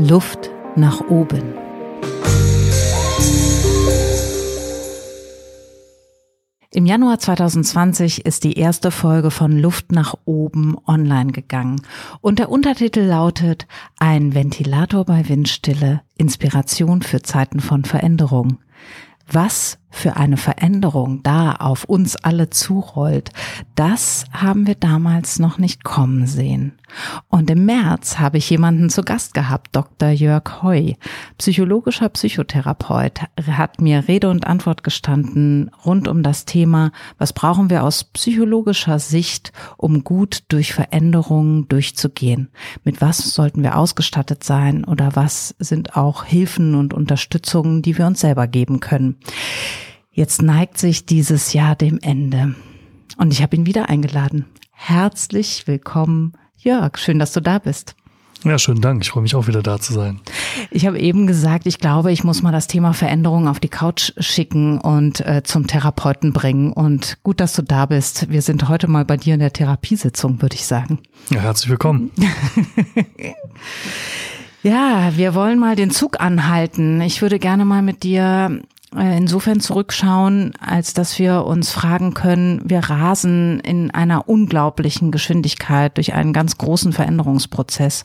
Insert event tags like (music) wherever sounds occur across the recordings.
Luft nach oben. Im Januar 2020 ist die erste Folge von Luft nach oben online gegangen und der Untertitel lautet Ein Ventilator bei Windstille, Inspiration für Zeiten von Veränderung. Was für eine Veränderung da auf uns alle zurollt, das haben wir damals noch nicht kommen sehen. Und im März habe ich jemanden zu Gast gehabt, Dr. Jörg Heu, psychologischer Psychotherapeut, hat mir Rede und Antwort gestanden rund um das Thema, was brauchen wir aus psychologischer Sicht, um gut durch Veränderungen durchzugehen? Mit was sollten wir ausgestattet sein oder was sind auch Hilfen und Unterstützungen, die wir uns selber geben können? Jetzt neigt sich dieses Jahr dem Ende. Und ich habe ihn wieder eingeladen. Herzlich willkommen, Jörg. Schön, dass du da bist. Ja, schönen Dank. Ich freue mich auch wieder da zu sein. Ich habe eben gesagt, ich glaube, ich muss mal das Thema Veränderung auf die Couch schicken und äh, zum Therapeuten bringen. Und gut, dass du da bist. Wir sind heute mal bei dir in der Therapiesitzung, würde ich sagen. Ja, herzlich willkommen. (laughs) ja, wir wollen mal den Zug anhalten. Ich würde gerne mal mit dir insofern zurückschauen, als dass wir uns fragen können, wir rasen in einer unglaublichen Geschwindigkeit durch einen ganz großen Veränderungsprozess.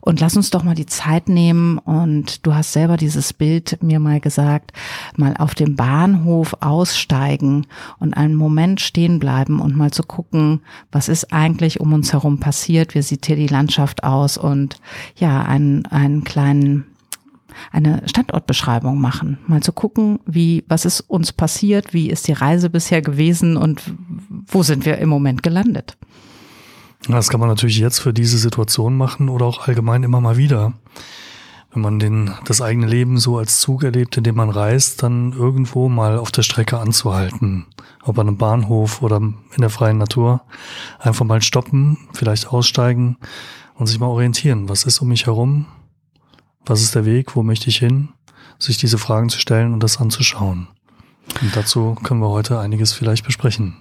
Und lass uns doch mal die Zeit nehmen und du hast selber dieses Bild mir mal gesagt, mal auf dem Bahnhof aussteigen und einen Moment stehen bleiben und mal zu gucken, was ist eigentlich um uns herum passiert, wie sieht hier die Landschaft aus und ja, einen, einen kleinen eine Standortbeschreibung machen, mal zu gucken, wie, was ist uns passiert, wie ist die Reise bisher gewesen und wo sind wir im Moment gelandet. Das kann man natürlich jetzt für diese Situation machen oder auch allgemein immer mal wieder. Wenn man den, das eigene Leben so als Zug erlebt, in dem man reist, dann irgendwo mal auf der Strecke anzuhalten. Ob an einem Bahnhof oder in der freien Natur. Einfach mal stoppen, vielleicht aussteigen und sich mal orientieren. Was ist um mich herum? Was ist der Weg? Wo möchte ich hin? Sich diese Fragen zu stellen und das anzuschauen. Und dazu können wir heute einiges vielleicht besprechen.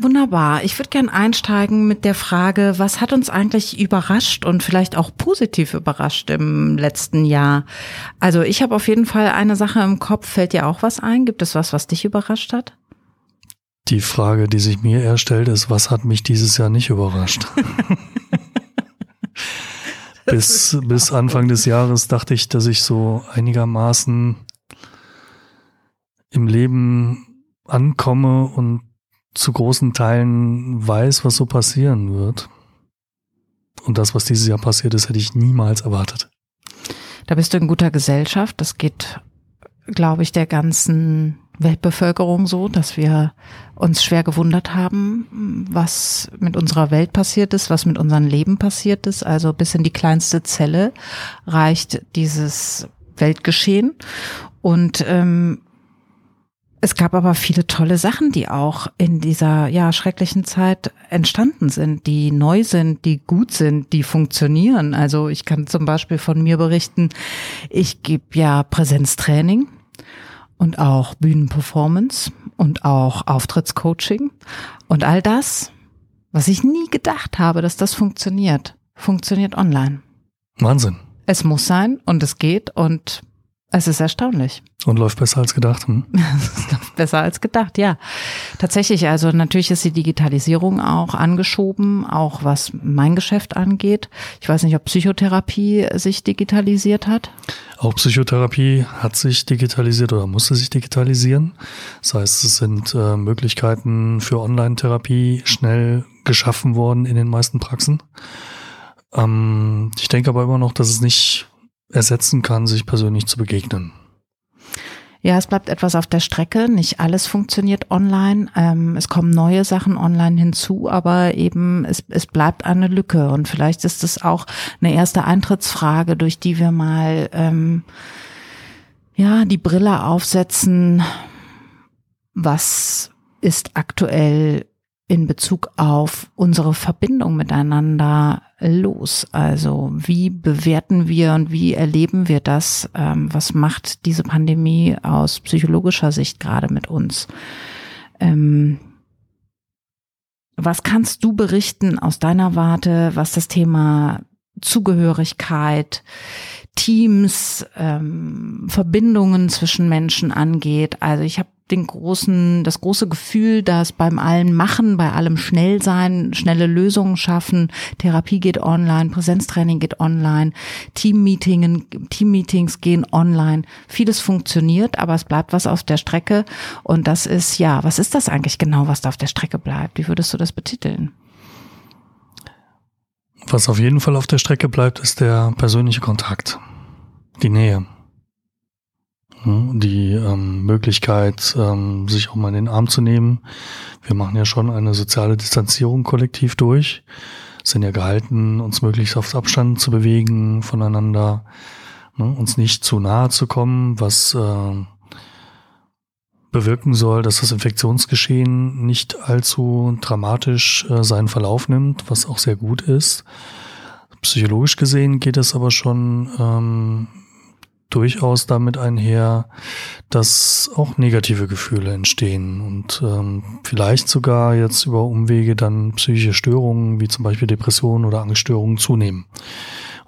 Wunderbar. Ich würde gern einsteigen mit der Frage, was hat uns eigentlich überrascht und vielleicht auch positiv überrascht im letzten Jahr? Also ich habe auf jeden Fall eine Sache im Kopf. Fällt dir auch was ein? Gibt es was, was dich überrascht hat? Die Frage, die sich mir eher stellt, ist, was hat mich dieses Jahr nicht überrascht? (laughs) bis, bis Anfang des Jahres dachte ich, dass ich so einigermaßen im Leben ankomme und zu großen Teilen weiß, was so passieren wird. Und das, was dieses Jahr passiert ist, hätte ich niemals erwartet. Da bist du in guter Gesellschaft. Das geht, glaube ich, der ganzen Weltbevölkerung so, dass wir uns schwer gewundert haben, was mit unserer Welt passiert ist, was mit unserem Leben passiert ist. Also bis in die kleinste Zelle reicht dieses Weltgeschehen. Und ähm, es gab aber viele tolle Sachen, die auch in dieser ja schrecklichen Zeit entstanden sind, die neu sind, die gut sind, die funktionieren. Also ich kann zum Beispiel von mir berichten, ich gebe ja Präsenztraining und auch Bühnenperformance und auch Auftrittscoaching und all das, was ich nie gedacht habe, dass das funktioniert, funktioniert online. Wahnsinn. Es muss sein und es geht und es ist erstaunlich. Und läuft besser als gedacht. Hm? (laughs) besser als gedacht, ja. Tatsächlich, also natürlich ist die Digitalisierung auch angeschoben, auch was mein Geschäft angeht. Ich weiß nicht, ob Psychotherapie sich digitalisiert hat. Auch Psychotherapie hat sich digitalisiert oder musste sich digitalisieren. Das heißt, es sind äh, Möglichkeiten für Online-Therapie schnell geschaffen worden in den meisten Praxen. Ähm, ich denke aber immer noch, dass es nicht ersetzen kann, sich persönlich zu begegnen. Ja, es bleibt etwas auf der Strecke. Nicht alles funktioniert online. Ähm, es kommen neue Sachen online hinzu, aber eben es, es bleibt eine Lücke. Und vielleicht ist es auch eine erste Eintrittsfrage, durch die wir mal ähm, ja die Brille aufsetzen. Was ist aktuell in Bezug auf unsere Verbindung miteinander los? Also wie bewerten wir und wie erleben wir das? Ähm, was macht diese Pandemie aus psychologischer Sicht gerade mit uns? Ähm, was kannst du berichten aus deiner Warte, was das Thema Zugehörigkeit, Teams, ähm, Verbindungen zwischen Menschen angeht. Also ich habe den großen, das große Gefühl, dass beim allen Machen, bei allem schnell sein, schnelle Lösungen schaffen, Therapie geht online, Präsenztraining geht online, Teammeetingen, Teammeetings gehen online. Vieles funktioniert, aber es bleibt was auf der Strecke. Und das ist, ja, was ist das eigentlich genau, was da auf der Strecke bleibt? Wie würdest du das betiteln? Was auf jeden Fall auf der Strecke bleibt, ist der persönliche Kontakt, die Nähe. Die ähm, Möglichkeit, ähm, sich auch mal in den Arm zu nehmen. Wir machen ja schon eine soziale Distanzierung kollektiv durch, sind ja gehalten, uns möglichst auf Abstand zu bewegen voneinander, ne, uns nicht zu nahe zu kommen, was äh, bewirken soll, dass das Infektionsgeschehen nicht allzu dramatisch äh, seinen Verlauf nimmt, was auch sehr gut ist. Psychologisch gesehen geht es aber schon ähm, durchaus damit einher, dass auch negative Gefühle entstehen und ähm, vielleicht sogar jetzt über Umwege dann psychische Störungen wie zum Beispiel Depressionen oder Angststörungen zunehmen.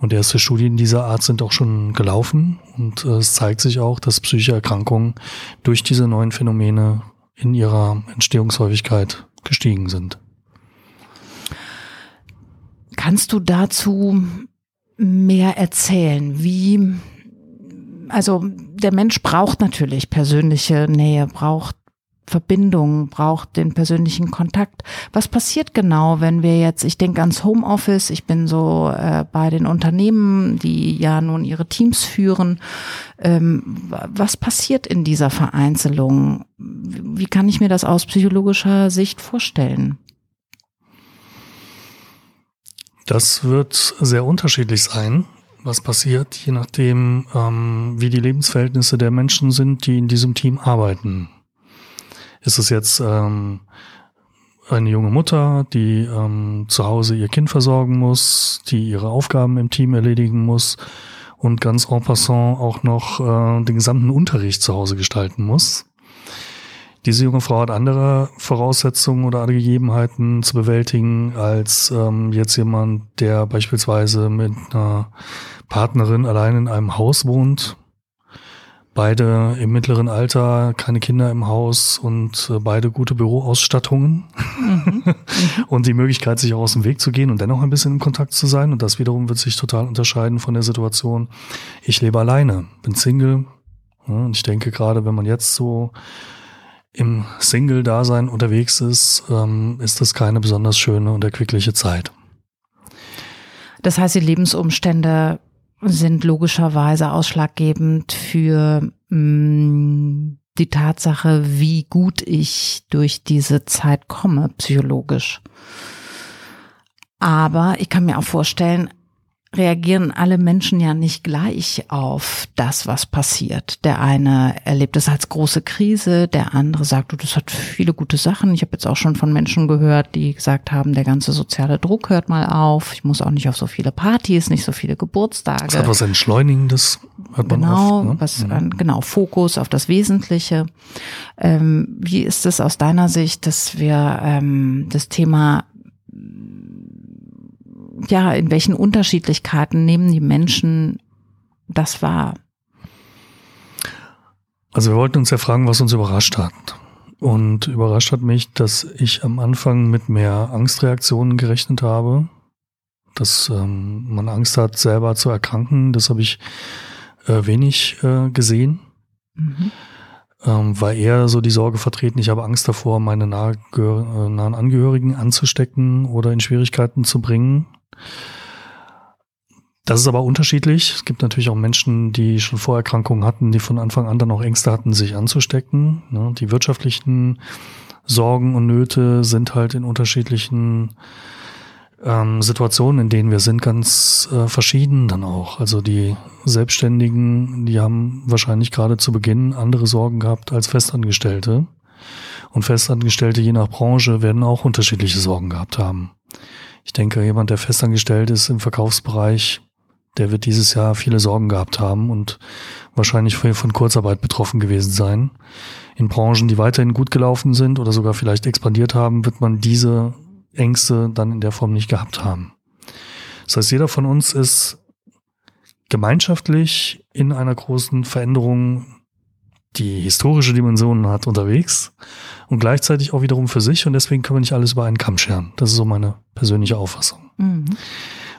Und erste Studien dieser Art sind auch schon gelaufen und äh, es zeigt sich auch, dass psychische Erkrankungen durch diese neuen Phänomene in ihrer Entstehungshäufigkeit gestiegen sind. Kannst du dazu mehr erzählen? Wie also der Mensch braucht natürlich persönliche Nähe, braucht Verbindung, braucht den persönlichen Kontakt. Was passiert genau, wenn wir jetzt, ich denke ans Homeoffice, ich bin so äh, bei den Unternehmen, die ja nun ihre Teams führen. Ähm, was passiert in dieser Vereinzelung? Wie kann ich mir das aus psychologischer Sicht vorstellen? Das wird sehr unterschiedlich sein was passiert, je nachdem, ähm, wie die Lebensverhältnisse der Menschen sind, die in diesem Team arbeiten. Ist es jetzt ähm, eine junge Mutter, die ähm, zu Hause ihr Kind versorgen muss, die ihre Aufgaben im Team erledigen muss und ganz en passant auch noch äh, den gesamten Unterricht zu Hause gestalten muss? Diese junge Frau hat andere Voraussetzungen oder Gegebenheiten zu bewältigen als ähm, jetzt jemand, der beispielsweise mit einer Partnerin allein in einem Haus wohnt. Beide im mittleren Alter, keine Kinder im Haus und äh, beide gute Büroausstattungen. (laughs) Mhm. und die Möglichkeit, sich auch aus dem Weg zu gehen und dennoch ein bisschen in Kontakt zu sein. Und das wiederum wird sich total unterscheiden von der Situation, ich lebe alleine, bin Single. und ich denke gerade, wenn man jetzt so im Single-Dasein unterwegs ist, ähm, ist das keine besonders schöne und erquickliche Zeit. Das heißt, die Lebensumstände sind logischerweise ausschlaggebend für mh, mm, die Tatsache, wie gut ich durch diese Zeit komme, psychologisch. Aber ich kann mir auch vorstellen, reagieren alle Menschen ja nicht gleich auf das, was passiert. Der eine erlebt es als große Krise, der andere sagt, du, das hat viele gute Sachen. Ich habe jetzt auch schon von Menschen gehört, die gesagt haben, der ganze soziale Druck hört mal auf. Ich muss auch nicht auf so viele Partys, nicht so viele Geburtstage. Das hat was Entschleunigendes, hat man Genau, oft, ne? was, mhm. genau, Fokus auf das Wesentliche. Ähm, wie ist es aus deiner Sicht, dass wir ähm, das Thema ja, in welchen Unterschiedlichkeiten nehmen die Menschen das wahr? Also wir wollten uns ja fragen, was uns überrascht hat. Und überrascht hat mich, dass ich am Anfang mit mehr Angstreaktionen gerechnet habe, dass ähm, man Angst hat, selber zu erkranken. Das habe ich äh, wenig äh, gesehen. Mhm. Ähm, war eher so die Sorge vertreten, ich habe Angst davor, meine äh, nahen Angehörigen anzustecken oder in Schwierigkeiten zu bringen. Das ist aber unterschiedlich. Es gibt natürlich auch Menschen, die schon Vorerkrankungen hatten, die von Anfang an dann auch Ängste hatten, sich anzustecken. Ne, die wirtschaftlichen Sorgen und Nöte sind halt in unterschiedlichen ähm, Situationen, in denen wir sind, ganz äh, verschieden dann auch. Also die Selbstständigen, die haben wahrscheinlich gerade zu Beginn andere Sorgen gehabt als Festangestellte. Und Festangestellte je nach Branche werden auch unterschiedliche Sorgen gehabt haben. Ich denke, jemand, der festangestellt ist im Verkaufsbereich, der wird dieses Jahr viele Sorgen gehabt haben und wahrscheinlich von Kurzarbeit betroffen gewesen sein. In Branchen, die weiterhin gut gelaufen sind oder sogar vielleicht expandiert haben, wird man diese Ängste dann in der Form nicht gehabt haben. Das heißt, jeder von uns ist gemeinschaftlich in einer großen Veränderung, die historische Dimensionen hat, unterwegs und gleichzeitig auch wiederum für sich und deswegen können wir nicht alles über einen Kamm scheren. Das ist so meine persönliche Auffassung. Mhm.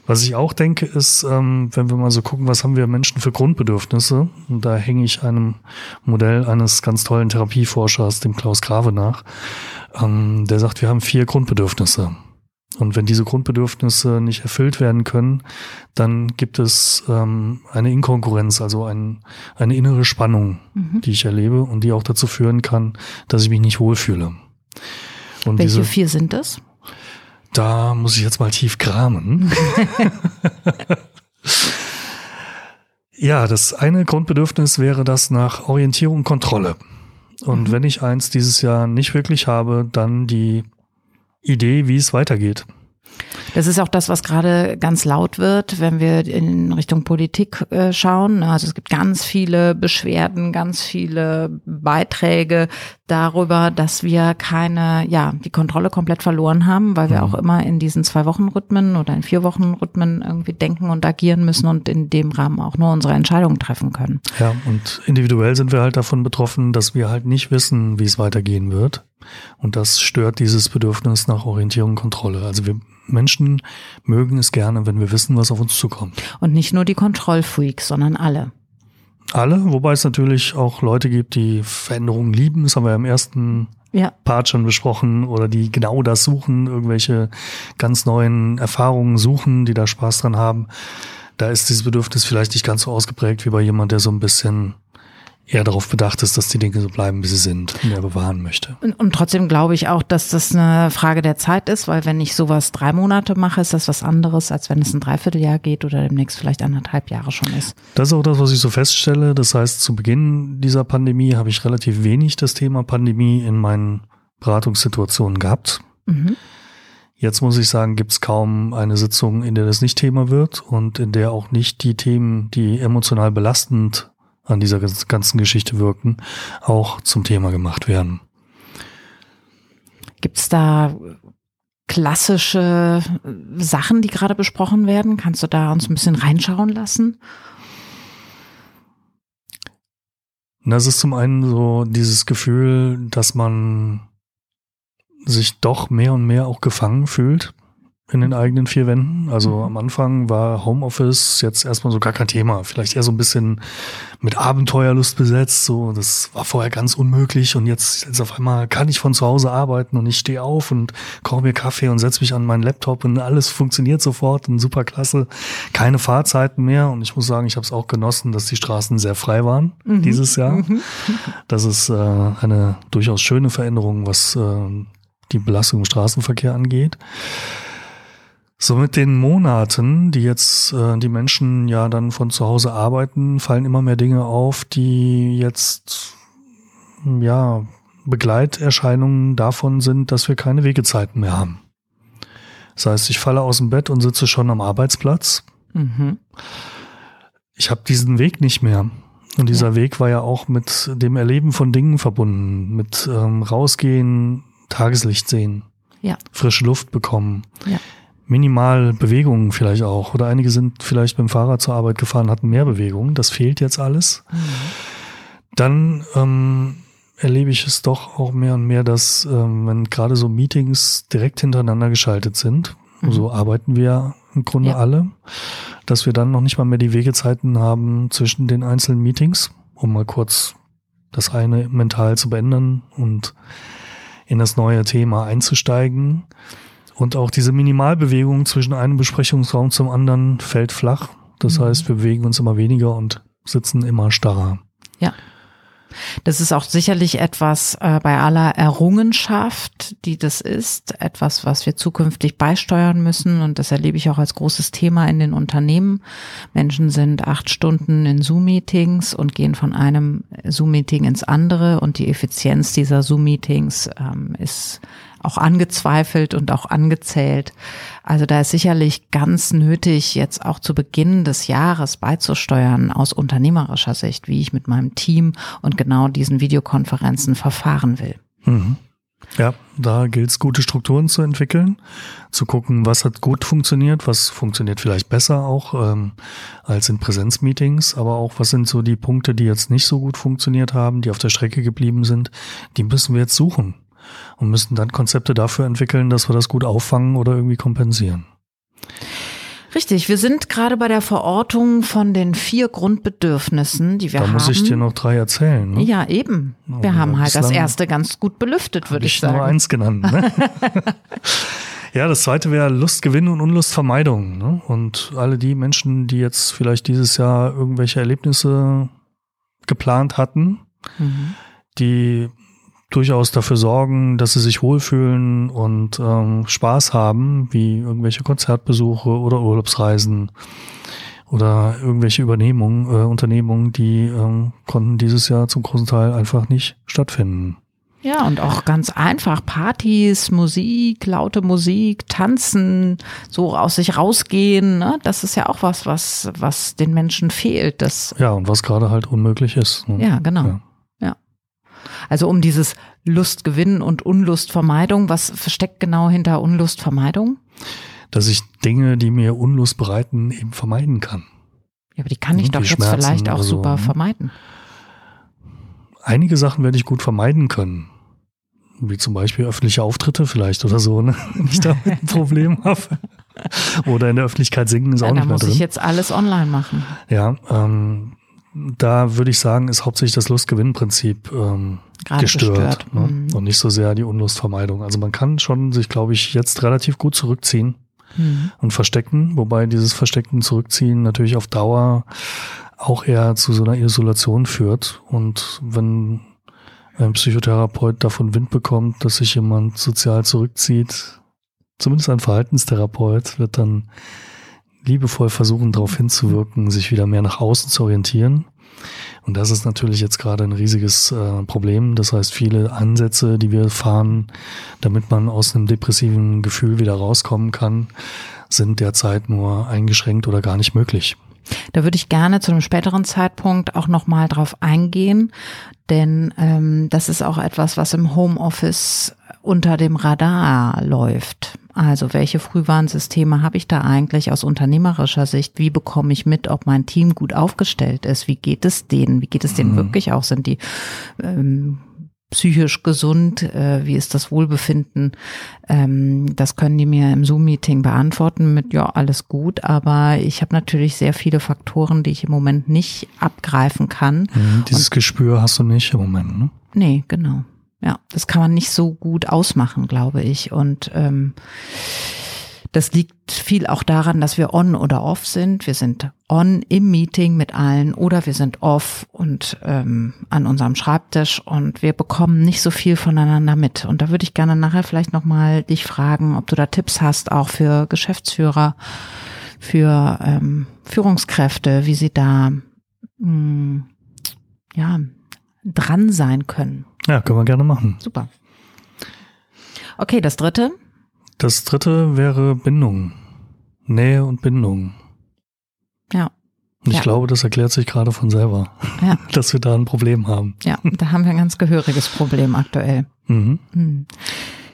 Was ich auch denke, ist, ähm, wenn wir mal so gucken, was haben wir Menschen für Grundbedürfnisse, und da hänge ich einem Modell eines ganz tollen Therapieforschers, dem Klaus Grave, nach, ähm, der sagt, wir haben vier Grundbedürfnisse. Und wenn diese Grundbedürfnisse nicht erfüllt werden können, dann gibt es ähm, eine Inkonkurrenz, also ein, eine innere Spannung, mhm. die ich erlebe und die auch dazu führen kann, dass ich mich nicht wohlfühle. Und Welche diese, vier sind das? Da muss ich jetzt mal tief kramen. (laughs) ja, das eine Grundbedürfnis wäre das nach Orientierung und Kontrolle. Und mhm. wenn ich eins dieses Jahr nicht wirklich habe, dann die Idee, wie es weitergeht. Das ist auch das, was gerade ganz laut wird, wenn wir in Richtung Politik äh, schauen. Also es gibt ganz viele Beschwerden, ganz viele Beiträge darüber, dass wir keine, ja, die Kontrolle komplett verloren haben, weil wir mhm. auch immer in diesen zwei Wochen Rhythmen oder in vier Wochen Rhythmen irgendwie denken und agieren müssen und in dem Rahmen auch nur unsere Entscheidungen treffen können. Ja, und individuell sind wir halt davon betroffen, dass wir halt nicht wissen, wie es weitergehen wird. Und das stört dieses Bedürfnis nach Orientierung und Kontrolle. Also wir Menschen mögen es gerne, wenn wir wissen, was auf uns zukommt. Und nicht nur die Kontrollfreaks, sondern alle. Alle, wobei es natürlich auch Leute gibt, die Veränderungen lieben. Das haben wir im ersten ja. Part schon besprochen. Oder die genau das suchen, irgendwelche ganz neuen Erfahrungen suchen, die da Spaß dran haben. Da ist dieses Bedürfnis vielleicht nicht ganz so ausgeprägt wie bei jemand, der so ein bisschen eher darauf bedacht ist, dass die Dinge so bleiben, wie sie sind und er bewahren möchte. Und, und, trotzdem glaube ich auch, dass das eine Frage der Zeit ist, weil wenn ich sowas drei Monate mache, ist das was anderes, als wenn es ein Dreivierteljahr geht oder demnächst vielleicht anderthalb Jahre schon ist. Das ist auch das, was ich so feststelle. Das heißt, zu Beginn dieser Pandemie habe ich relativ wenig das Thema Pandemie in meinen Beratungssituationen gehabt. Mhm. Jetzt muss ich sagen, gibt es kaum eine Sitzung, in der das nicht Thema wird und in der auch nicht die Themen, die emotional belastend an dieser ganzen Geschichte wirken, auch zum Thema gemacht werden. Gibt es da klassische Sachen, die gerade besprochen werden? Kannst du da uns ein bisschen reinschauen lassen? Das ist zum einen so dieses Gefühl, dass man sich doch mehr und mehr auch gefangen fühlt in den eigenen vier Wänden. Also mhm. am Anfang war Homeoffice jetzt erstmal so gar kein Thema. Vielleicht eher so ein bisschen mit Abenteuerlust besetzt. So, das war vorher ganz unmöglich und jetzt, jetzt auf einmal kann ich von zu Hause arbeiten und ich stehe auf und koche mir Kaffee und setze mich an meinen Laptop und alles funktioniert sofort und super klasse. Keine Fahrzeiten mehr und ich muss sagen, ich habe es auch genossen, dass die Straßen sehr frei waren mhm. dieses Jahr. Mhm. Das ist äh, eine durchaus schöne Veränderung, was äh, die Belastung im Straßenverkehr angeht. So mit den Monaten, die jetzt äh, die Menschen ja dann von zu Hause arbeiten, fallen immer mehr Dinge auf, die jetzt ja Begleiterscheinungen davon sind, dass wir keine Wegezeiten mehr haben. Das heißt, ich falle aus dem Bett und sitze schon am Arbeitsplatz. Mhm. Ich habe diesen Weg nicht mehr. Und dieser ja. Weg war ja auch mit dem Erleben von Dingen verbunden, mit ähm, rausgehen, Tageslicht sehen, ja. frische Luft bekommen. Ja minimal Bewegungen vielleicht auch. Oder einige sind vielleicht dem Fahrrad zur Arbeit gefahren, hatten mehr Bewegungen. Das fehlt jetzt alles. Mhm. Dann ähm, erlebe ich es doch auch mehr und mehr, dass ähm, wenn gerade so Meetings direkt hintereinander geschaltet sind, mhm. so arbeiten wir im Grunde ja. alle, dass wir dann noch nicht mal mehr die Wegezeiten haben zwischen den einzelnen Meetings, um mal kurz das eine mental zu beenden und in das neue Thema einzusteigen. Und auch diese Minimalbewegung zwischen einem Besprechungsraum zum anderen fällt flach. Das mhm. heißt, wir bewegen uns immer weniger und sitzen immer starrer. Ja. Das ist auch sicherlich etwas äh, bei aller Errungenschaft, die das ist, etwas, was wir zukünftig beisteuern müssen. Und das erlebe ich auch als großes Thema in den Unternehmen. Menschen sind acht Stunden in Zoom-Meetings und gehen von einem Zoom-Meeting ins andere. Und die Effizienz dieser Zoom-Meetings ähm, ist auch angezweifelt und auch angezählt. Also da ist sicherlich ganz nötig, jetzt auch zu Beginn des Jahres beizusteuern aus unternehmerischer Sicht, wie ich mit meinem Team und genau diesen Videokonferenzen verfahren will. Mhm. Ja, da gilt es, gute Strukturen zu entwickeln, zu gucken, was hat gut funktioniert, was funktioniert vielleicht besser auch ähm, als in Präsenzmeetings, aber auch, was sind so die Punkte, die jetzt nicht so gut funktioniert haben, die auf der Strecke geblieben sind, die müssen wir jetzt suchen und müssen dann Konzepte dafür entwickeln, dass wir das gut auffangen oder irgendwie kompensieren. Richtig, wir sind gerade bei der Verortung von den vier Grundbedürfnissen, die wir da haben. Da muss ich dir noch drei erzählen. Ne? Ja, eben. Wir Oh, haben halt das erste ganz gut belüftet, würde Hab ich sagen. nur eins genannt. Ne? (laughs) ja, das zweite wäre Lustgewinn und Unlustvermeidung. Ne? Und alle die Menschen, die jetzt vielleicht dieses Jahr irgendwelche Erlebnisse geplant hatten, Mhm. die durchaus dafür sorgen, dass sie sich wohlfühlen und ähm, Spaß haben, wie irgendwelche Konzertbesuche oder Urlaubsreisen oder irgendwelche Übernehmungen, äh, Unternehmungen, die ähm, konnten dieses Jahr zum großen Teil einfach nicht stattfinden. Ja, und auch ganz einfach Partys, Musik, laute Musik, tanzen, so aus sich rausgehen, ne? Das ist ja auch was, was, was den Menschen fehlt. Das, Ja, und was gerade halt unmöglich ist. ne? ja, genau. Ja. Also um dieses Lustgewinn und Unlustvermeidung, was versteckt genau hinter Unlustvermeidung? Dass ich Dinge, die mir Unlust bereiten, eben vermeiden kann. Ja, aber die kann ich Hm, doch jetzt Schmerzen vielleicht auch so, super ne? vermeiden. Einige Sachen werde ich gut vermeiden können. Wie zum Beispiel öffentliche Auftritte vielleicht oder so, ne? (laughs) wenn ich damit ein (laughs) Problem habe. Oder in der Öffentlichkeit singen ist Ja, auch da nicht mehr muss drin. ich jetzt alles online machen. Ja, ähm, da würde ich sagen, ist hauptsächlich das Lustgewinnprinzip ähm, gestört, gestört. Ne? Mhm. und nicht so sehr die Unlustvermeidung. Also man kann schon sich, glaube ich, jetzt relativ gut zurückziehen Mhm. und verstecken, wobei dieses Verstecken zurückziehen natürlich auf Dauer auch eher zu so einer Isolation führt. Und wenn ein Psychotherapeut davon Wind bekommt, dass sich jemand sozial zurückzieht, zumindest ein Verhaltenstherapeut, wird dann liebevoll versuchen, darauf hinzuwirken, sich wieder mehr nach außen zu orientieren. Und das ist natürlich jetzt gerade ein riesiges äh, Problem. Das heißt, viele Ansätze, die wir fahren, damit man aus einem depressiven Gefühl wieder rauskommen kann, sind derzeit nur eingeschränkt oder gar nicht möglich. Da würde ich gerne zu einem späteren Zeitpunkt auch nochmal drauf eingehen, denn ähm, das ist auch etwas, was im Homeoffice unter dem Radar läuft. Also welche Frühwarnsysteme habe ich da eigentlich aus unternehmerischer Sicht? Wie bekomme ich mit, ob mein Team gut aufgestellt ist? Wie geht es denen? Wie geht es denen Mhm. wirklich auch? Sind die ähm, psychisch gesund? Äh, wie ist das Wohlbefinden? Ähm, das können die mir im Zoom-Meeting beantworten mit, ja, alles gut, aber ich habe natürlich sehr viele Faktoren, die ich im Moment nicht abgreifen kann. Mhm, Dieses Gespür hast du nicht im Moment. Ne? Nee, genau. Ja, das kann man nicht so gut ausmachen, glaube ich. Und ähm, das liegt viel auch daran, dass wir on oder off sind. Wir sind on im Meeting mit allen oder wir sind off und ähm, an unserem Schreibtisch und wir bekommen nicht so viel voneinander mit. Und da würde ich gerne nachher vielleicht nochmal dich fragen, ob du da Tipps hast, auch für Geschäftsführer, für ähm, Führungskräfte, wie sie da mh, ja dran sein können. Ja, können wir gerne machen. Super. Okay, das dritte. Das dritte wäre Bindung. Nähe und Bindung. Ja, Und ich Ja. glaube, das erklärt sich gerade von selber, ja, (laughs) dass wir da ein Problem haben. ja. Da haben wir ein ganz gehöriges Problem aktuell. Mhm. Hm.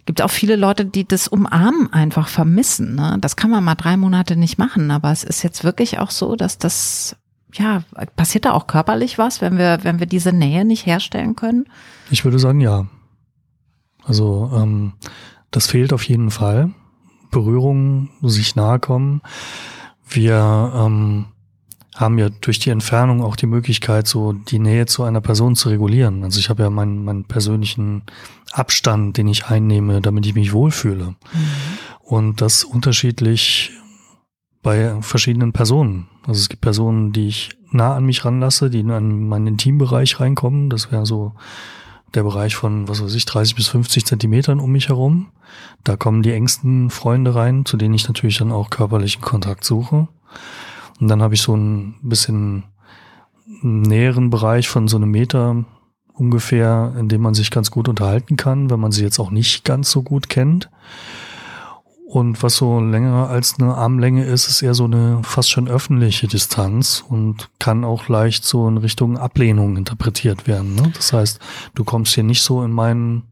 Gibt auch viele Leute, die das Umarmen einfach vermissen. Ne? Das kann man mal drei Monate nicht machen, aber es ist jetzt wirklich auch so, dass das ja passiert da auch körperlich was, wenn wir wenn wir diese Nähe nicht herstellen können. Ich würde sagen, ja. Also ähm, das fehlt auf jeden Fall. Berührung, sich nahe kommen. Wir ähm, haben ja durch die Entfernung auch die Möglichkeit, so die Nähe zu einer Person zu regulieren. Also ich habe ja meinen, meinen persönlichen Abstand, den ich einnehme, damit ich mich wohlfühle. Und das unterschiedlich bei verschiedenen Personen. Also es gibt Personen, die ich nah an mich ranlasse, die in meinen Intimbereich reinkommen. Das wäre so der Bereich von, was weiß ich, 30 bis 50 Zentimetern um mich herum. Da kommen die engsten Freunde rein, zu denen ich natürlich dann auch körperlichen Kontakt suche. Und dann habe ich so ein bisschen näheren Bereich von so einem Meter ungefähr, in dem man sich ganz gut unterhalten kann, wenn man sie jetzt auch nicht ganz so gut kennt. Und was so länger als eine Armlänge ist, ist eher so eine fast schon öffentliche Distanz und kann auch leicht so in Richtung Ablehnung interpretiert werden. Ne? Das heißt, du kommst hier nicht so in meinen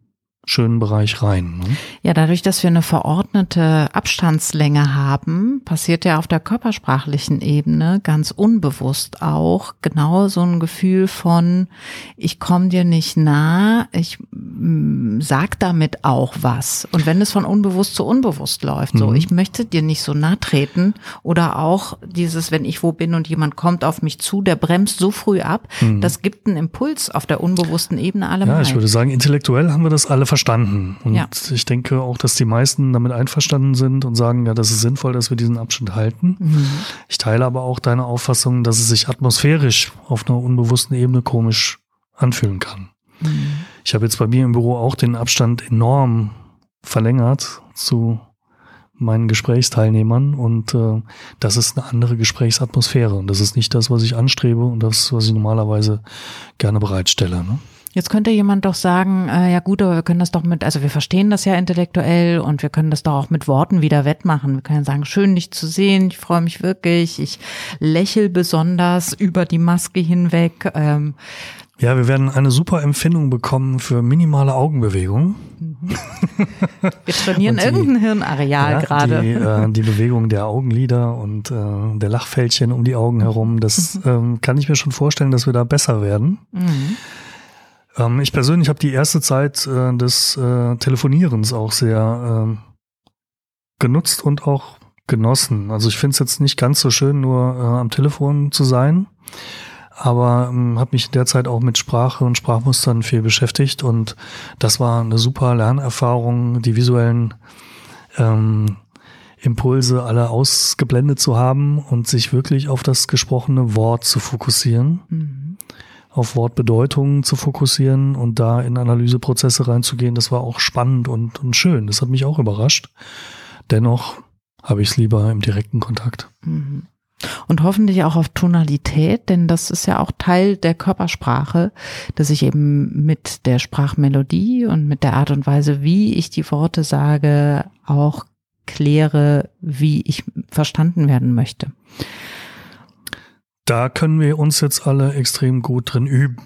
schönen Bereich rein. Ne? Ja, dadurch, dass wir eine verordnete Abstandslänge haben, passiert ja auf der körpersprachlichen Ebene ganz unbewusst auch genau so ein Gefühl von, ich komme dir nicht nah, ich mm, sag damit auch was. Und wenn es von unbewusst zu unbewusst läuft, mhm. so, ich möchte dir nicht so nah treten oder auch dieses, wenn ich wo bin und jemand kommt auf mich zu, der bremst so früh ab, mhm. das gibt einen Impuls auf der unbewussten Ebene alle Ja, ich würde sagen, intellektuell haben wir das alle verstanden. Und ja. ich denke auch, dass die meisten damit einverstanden sind und sagen, ja, das ist sinnvoll, dass wir diesen Abstand halten. Mhm. Ich teile aber auch deine Auffassung, dass es sich atmosphärisch auf einer unbewussten Ebene komisch anfühlen kann. Mhm. Ich habe jetzt bei mir im Büro auch den Abstand enorm verlängert zu meinen Gesprächsteilnehmern und äh, das ist eine andere Gesprächsatmosphäre und das ist nicht das, was ich anstrebe und das, was ich normalerweise gerne bereitstelle. Ne? Jetzt könnte jemand doch sagen, äh, ja gut, aber wir können das doch mit, also wir verstehen das ja intellektuell und wir können das doch auch mit Worten wieder wettmachen. Wir können sagen, schön dich zu sehen, ich freue mich wirklich, ich lächel besonders über die Maske hinweg. Ähm, ja, wir werden eine super Empfindung bekommen für minimale Augenbewegungen. (laughs) Wir trainieren die, irgendein Hirnareal ja, gerade. Die, äh, die Bewegung der Augenlider und äh, der Lachfältchen um die Augen herum, das (laughs) ähm, kann ich mir schon vorstellen, dass wir da besser werden. Mhm. Ähm, ich persönlich habe die erste Zeit äh, des äh, Telefonierens auch sehr äh, genutzt und auch genossen. Also ich finde es jetzt nicht ganz so schön, nur äh, am Telefon zu sein, aber ähm, habe mich derzeit auch mit Sprache und Sprachmustern viel beschäftigt und das war eine super Lernerfahrung, die visuellen ähm, Impulse alle ausgeblendet zu haben und sich wirklich auf das gesprochene Wort zu fokussieren. Mhm auf Wortbedeutungen zu fokussieren und da in Analyseprozesse reinzugehen, das war auch spannend und, und schön. Das hat mich auch überrascht. Dennoch habe ich es lieber im direkten Kontakt. Mhm. Und hoffentlich auch auf Tonalität, denn das ist ja auch Teil der Körpersprache, dass ich eben mit der Sprachmelodie und mit der Art und Weise, wie ich die Worte sage, auch kläre, wie ich verstanden werden möchte. Da können wir uns jetzt alle extrem gut drin üben.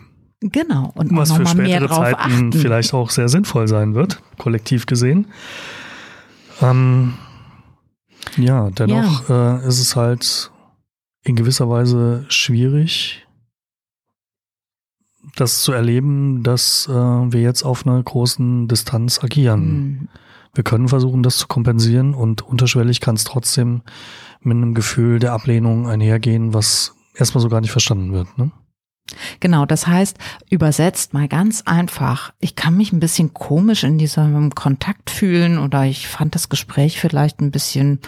Genau. Und was für spätere Zeiten achten. vielleicht auch sehr sinnvoll sein wird, kollektiv gesehen. Ähm, ja, dennoch ja. Äh, ist es halt in gewisser Weise schwierig, das zu erleben, dass äh, wir jetzt auf einer großen Distanz agieren. Mhm. Wir können versuchen, das zu kompensieren und unterschwellig kann es trotzdem mit einem Gefühl der Ablehnung einhergehen, was erstmal so gar nicht verstanden wird. Ne? Genau, das heißt, übersetzt mal ganz einfach. Ich kann mich ein bisschen komisch in diesem Kontakt fühlen oder ich fand das Gespräch vielleicht ein bisschen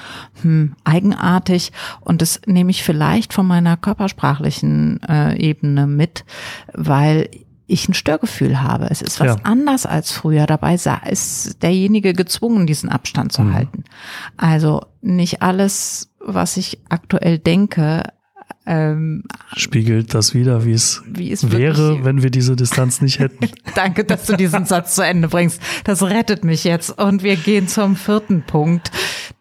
hm, eigenartig und das nehme ich vielleicht von meiner körpersprachlichen äh, Ebene mit, weil ich ein Störgefühl habe. Es ist was ja. anders als früher. Dabei ist derjenige gezwungen, diesen Abstand zu mhm. halten. Also nicht alles, was ich aktuell denke, ähm, Spiegelt das wieder, wie es, wäre, wenn wir diese Distanz nicht hätten. (laughs) Danke, dass du diesen Satz zu Ende bringst. Das rettet mich jetzt. Und wir gehen zum vierten Punkt,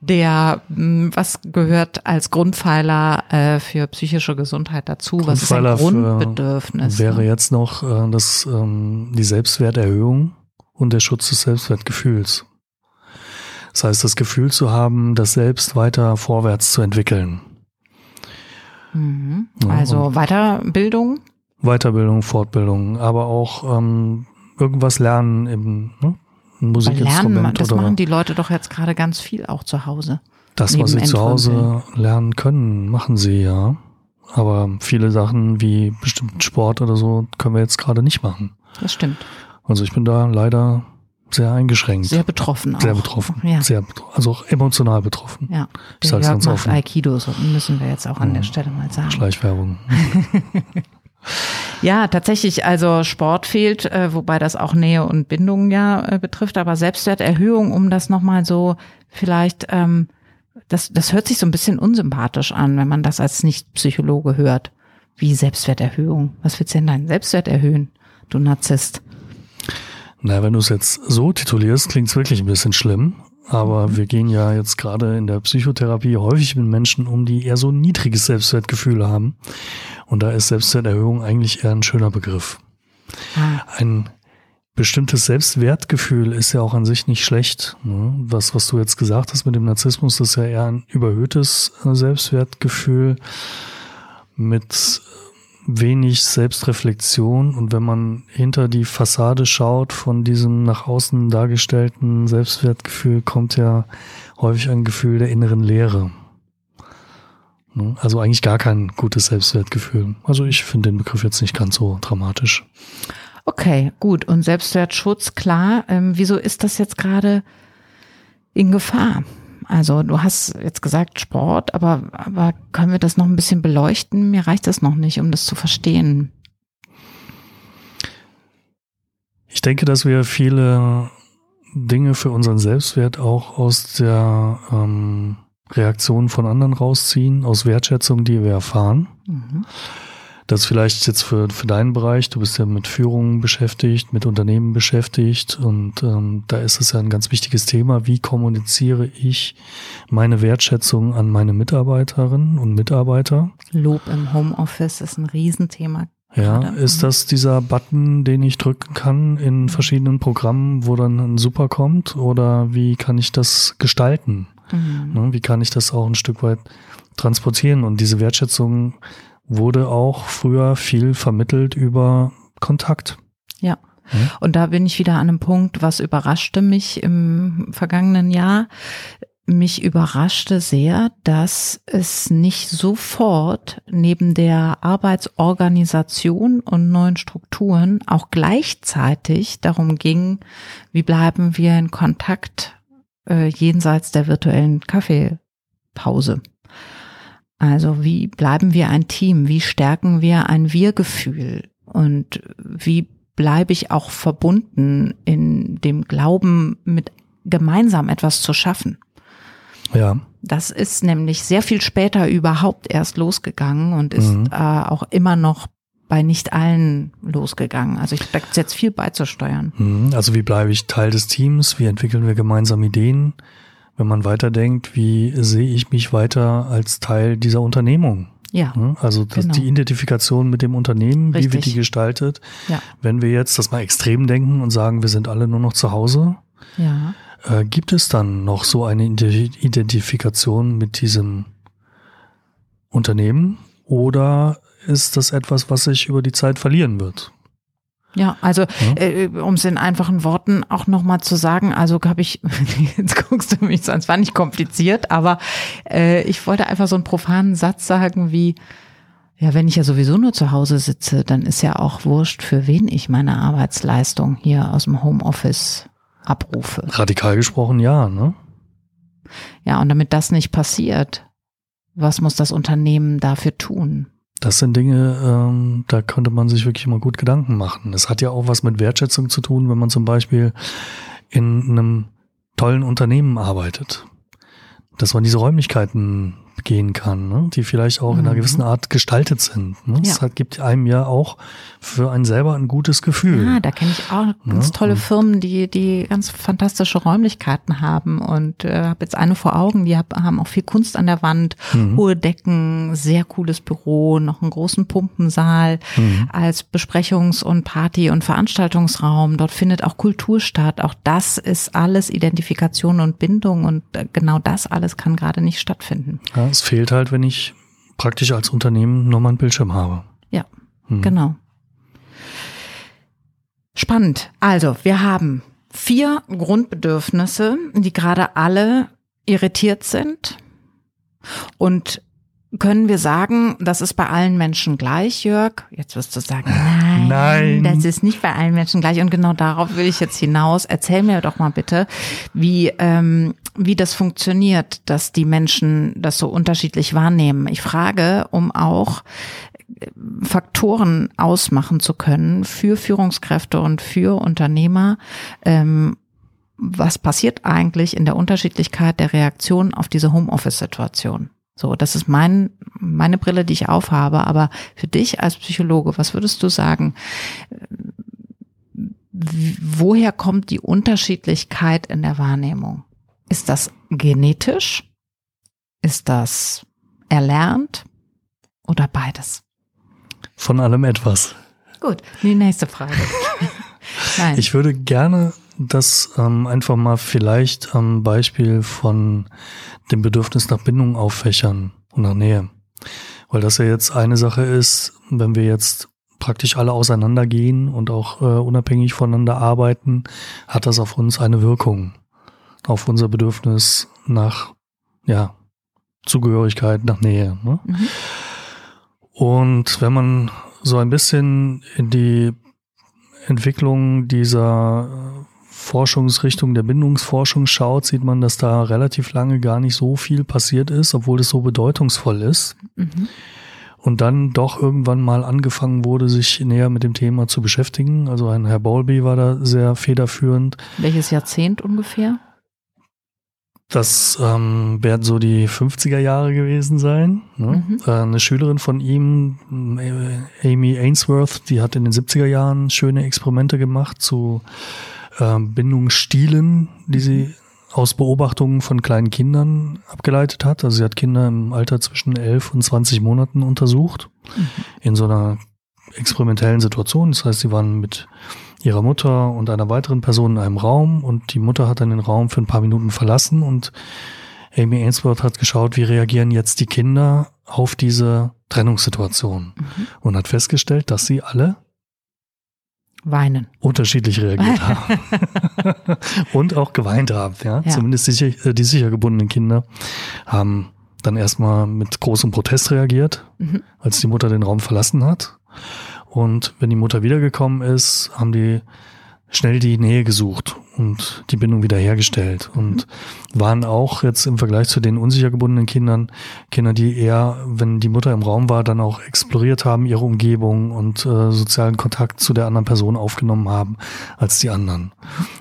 der, hm, was gehört als Grundpfeiler äh, für psychische Gesundheit dazu? Was ist ein Grundbedürfnis? Wäre ne? jetzt noch äh, das, ähm, die Selbstwerterhöhung und der Schutz des Selbstwertgefühls. Das heißt, das Gefühl zu haben, das Selbst weiter vorwärts zu entwickeln. Mhm. Also Weiterbildung? Weiterbildung, Fortbildung, aber auch ähm, irgendwas lernen im ne? Musikinstrument. Lernen, das oder machen die Leute doch jetzt gerade ganz viel auch zu Hause. Das, was sie zu Hause lernen können, machen sie ja. Aber viele Sachen wie bestimmten Sport oder so können wir jetzt gerade nicht machen. Das stimmt. Also ich bin da leider sehr eingeschränkt. Sehr betroffen auch. Sehr betroffen. Ja. Sehr, also auch emotional betroffen. Ja. Ich der Jörg macht Aikido, so müssen wir jetzt auch an der Stelle mal sagen. Schleichwerbung. (laughs) ja, tatsächlich, also Sport fehlt, äh, wobei das auch Nähe und Bindung ja äh, betrifft, aber Selbstwerterhöhung, um das nochmal so vielleicht, ähm, das, das hört sich so ein bisschen unsympathisch an, wenn man das als Nicht-Psychologe hört. Wie Selbstwerterhöhung? Was willst du denn deinen Selbstwert erhöhen, du Narzisst? Na, wenn du es jetzt so titulierst, klingt es wirklich ein bisschen schlimm. Aber mhm. wir gehen ja jetzt gerade in der Psychotherapie häufig mit Menschen um, die eher so ein niedriges Selbstwertgefühl haben. Und da ist Selbstwerterhöhung eigentlich eher ein schöner Begriff. Ah. Ein bestimmtes Selbstwertgefühl ist ja auch an sich nicht schlecht. Ne? Was, was du jetzt gesagt hast mit dem Narzissmus, ist ja eher ein überhöhtes äh, Selbstwertgefühl mit wenig Selbstreflexion. Und wenn man hinter die Fassade schaut von diesem nach außen dargestellten Selbstwertgefühl, kommt ja häufig ein Gefühl der inneren Leere. Ne? Also eigentlich gar kein gutes Selbstwertgefühl. Also ich finde den Begriff jetzt nicht ganz so dramatisch. Okay, gut. Und Selbstwertschutz, klar. Ähm, wieso ist das jetzt gerade in Gefahr? Also du hast jetzt gesagt Sport, aber, aber können wir das noch ein bisschen beleuchten? Mir reicht das noch nicht, um das zu verstehen. Ich denke, dass wir viele Dinge für unseren Selbstwert auch aus der ähm, Reaktion von anderen rausziehen, aus Wertschätzung, die wir erfahren. Mhm. Das vielleicht jetzt für, für deinen Bereich, du bist ja mit Führung beschäftigt, mit Unternehmen beschäftigt und ähm, da ist es ja ein ganz wichtiges Thema, wie kommuniziere ich meine Wertschätzung an meine Mitarbeiterinnen und Mitarbeiter. Lob im Homeoffice ist ein Riesenthema. Ja, ist das dieser Button, den ich drücken kann in verschiedenen Programmen, wo dann ein Super kommt? Oder wie kann ich das gestalten? Mhm. Ne, wie kann ich das auch ein Stück weit transportieren? Und diese Wertschätzung wurde auch früher viel vermittelt über Kontakt. Ja. Und da bin ich wieder an einem Punkt, was überraschte mich im vergangenen Jahr. Mich überraschte sehr, dass es nicht sofort neben der Arbeitsorganisation und neuen Strukturen auch gleichzeitig darum ging, wie bleiben wir in Kontakt äh, jenseits der virtuellen Kaffeepause. Also wie bleiben wir ein Team? Wie stärken wir ein Wir-Gefühl? Und wie bleibe ich auch verbunden in dem Glauben, mit gemeinsam etwas zu schaffen? Ja. Das ist nämlich sehr viel später überhaupt erst losgegangen und ist mhm. äh, auch immer noch bei nicht allen losgegangen. Also ich da jetzt viel beizusteuern. Mhm. Also wie bleibe ich Teil des Teams? Wie entwickeln wir gemeinsam Ideen? Wenn man weiterdenkt, wie sehe ich mich weiter als Teil dieser Unternehmung? Ja. Also genau. die Identifikation mit dem Unternehmen, Richtig. wie wird die gestaltet? Ja. Wenn wir jetzt das mal extrem denken und sagen, wir sind alle nur noch zu Hause, ja. äh, gibt es dann noch so eine Identifikation mit diesem Unternehmen oder ist das etwas, was sich über die Zeit verlieren wird? Ja, also ja. Äh, um es in einfachen Worten auch nochmal zu sagen, also habe ich, (laughs) jetzt guckst du mich so an, es war nicht kompliziert, aber äh, ich wollte einfach so einen profanen Satz sagen wie, ja, wenn ich ja sowieso nur zu Hause sitze, dann ist ja auch wurscht, für wen ich meine Arbeitsleistung hier aus dem Homeoffice abrufe. Radikal gesprochen, ja, ne? Ja, und damit das nicht passiert, was muss das Unternehmen dafür tun? Das sind Dinge, ähm, da könnte man sich wirklich mal gut Gedanken machen. Es hat ja auch was mit Wertschätzung zu tun, wenn man zum Beispiel in einem tollen Unternehmen arbeitet. Dass man diese Räumlichkeiten gehen kann, ne? die vielleicht auch in einer mhm. gewissen Art gestaltet sind. Ne? Ja. Hat, gibt einem ja auch für einen selber ein gutes Gefühl. Ja, da kenne ich auch ganz ja? tolle Firmen, die die ganz fantastische Räumlichkeiten haben und äh, habe jetzt eine vor Augen, die hab, haben auch viel Kunst an der Wand, mhm. hohe Decken, sehr cooles Büro, noch einen großen Pumpensaal mhm. als Besprechungs- und Party- und Veranstaltungsraum. Dort findet auch Kultur statt. Auch das ist alles Identifikation und Bindung und äh, genau das alles kann gerade nicht stattfinden. Ja, es fehlt halt, wenn ich praktisch als Unternehmen nur mal einen Bildschirm habe. Ja, hm. genau. Spannend. Also, wir haben vier Grundbedürfnisse, die gerade alle irritiert sind. Und können wir sagen, das ist bei allen Menschen gleich, Jörg? Jetzt wirst du sagen, nein, nein, das ist nicht bei allen Menschen gleich. Und genau darauf will ich jetzt hinaus. Erzähl mir doch mal bitte, wie, ähm, wie das funktioniert, dass die Menschen das so unterschiedlich wahrnehmen. Ich frage, um auch äh, Faktoren ausmachen zu können für Führungskräfte und für Unternehmer, ähm, was passiert eigentlich in der Unterschiedlichkeit der Reaktion auf diese Homeoffice-Situation? So, das ist mein, meine Brille, die ich aufhabe. Aber für dich als Psychologe, was würdest du sagen? Woher kommt die Unterschiedlichkeit in der Wahrnehmung? Ist das genetisch? Ist das erlernt? Oder beides? Von allem etwas. Gut, die nächste Frage. (laughs) Nein. Ich würde gerne das ähm, einfach mal vielleicht am Beispiel von dem Bedürfnis nach Bindung auffächern und nach Nähe. Weil das ja jetzt eine Sache ist, wenn wir jetzt praktisch alle auseinandergehen und auch äh, unabhängig voneinander arbeiten, hat das auf uns eine Wirkung. Auf unser Bedürfnis nach, ja, Zugehörigkeit, nach Nähe. Ne? Mhm. Und wenn man so ein bisschen in die Entwicklung dieser Forschungsrichtung der Bindungsforschung schaut, sieht man, dass da relativ lange gar nicht so viel passiert ist, obwohl es so bedeutungsvoll ist. Mhm. Und dann doch irgendwann mal angefangen wurde, sich näher mit dem Thema zu beschäftigen. Also ein Herr Bowlby war da sehr federführend. Welches Jahrzehnt ungefähr? Das ähm, werden so die 50er Jahre gewesen sein. Ne? Mhm. Äh, eine Schülerin von ihm, Amy Ainsworth, die hat in den 70er Jahren schöne Experimente gemacht zu äh, Bindungsstilen, die sie aus Beobachtungen von kleinen Kindern abgeleitet hat. Also sie hat Kinder im Alter zwischen 11 und 20 Monaten untersucht mhm. in so einer experimentellen Situation. Das heißt, sie waren mit ihrer Mutter und einer weiteren Person in einem Raum und die Mutter hat dann den Raum für ein paar Minuten verlassen und Amy Ainsworth hat geschaut, wie reagieren jetzt die Kinder auf diese Trennungssituation mhm. und hat festgestellt, dass sie alle weinen. Unterschiedlich reagiert haben. (laughs) und auch geweint haben, ja. ja. Zumindest die, äh, die sicher gebundenen Kinder haben dann erstmal mit großem Protest reagiert, mhm. als die Mutter den Raum verlassen hat. Und wenn die Mutter wiedergekommen ist, haben die schnell die Nähe gesucht und die Bindung wiederhergestellt und waren auch jetzt im Vergleich zu den unsicher gebundenen Kindern Kinder, die eher, wenn die Mutter im Raum war, dann auch exploriert haben, ihre Umgebung und äh, sozialen Kontakt zu der anderen Person aufgenommen haben als die anderen.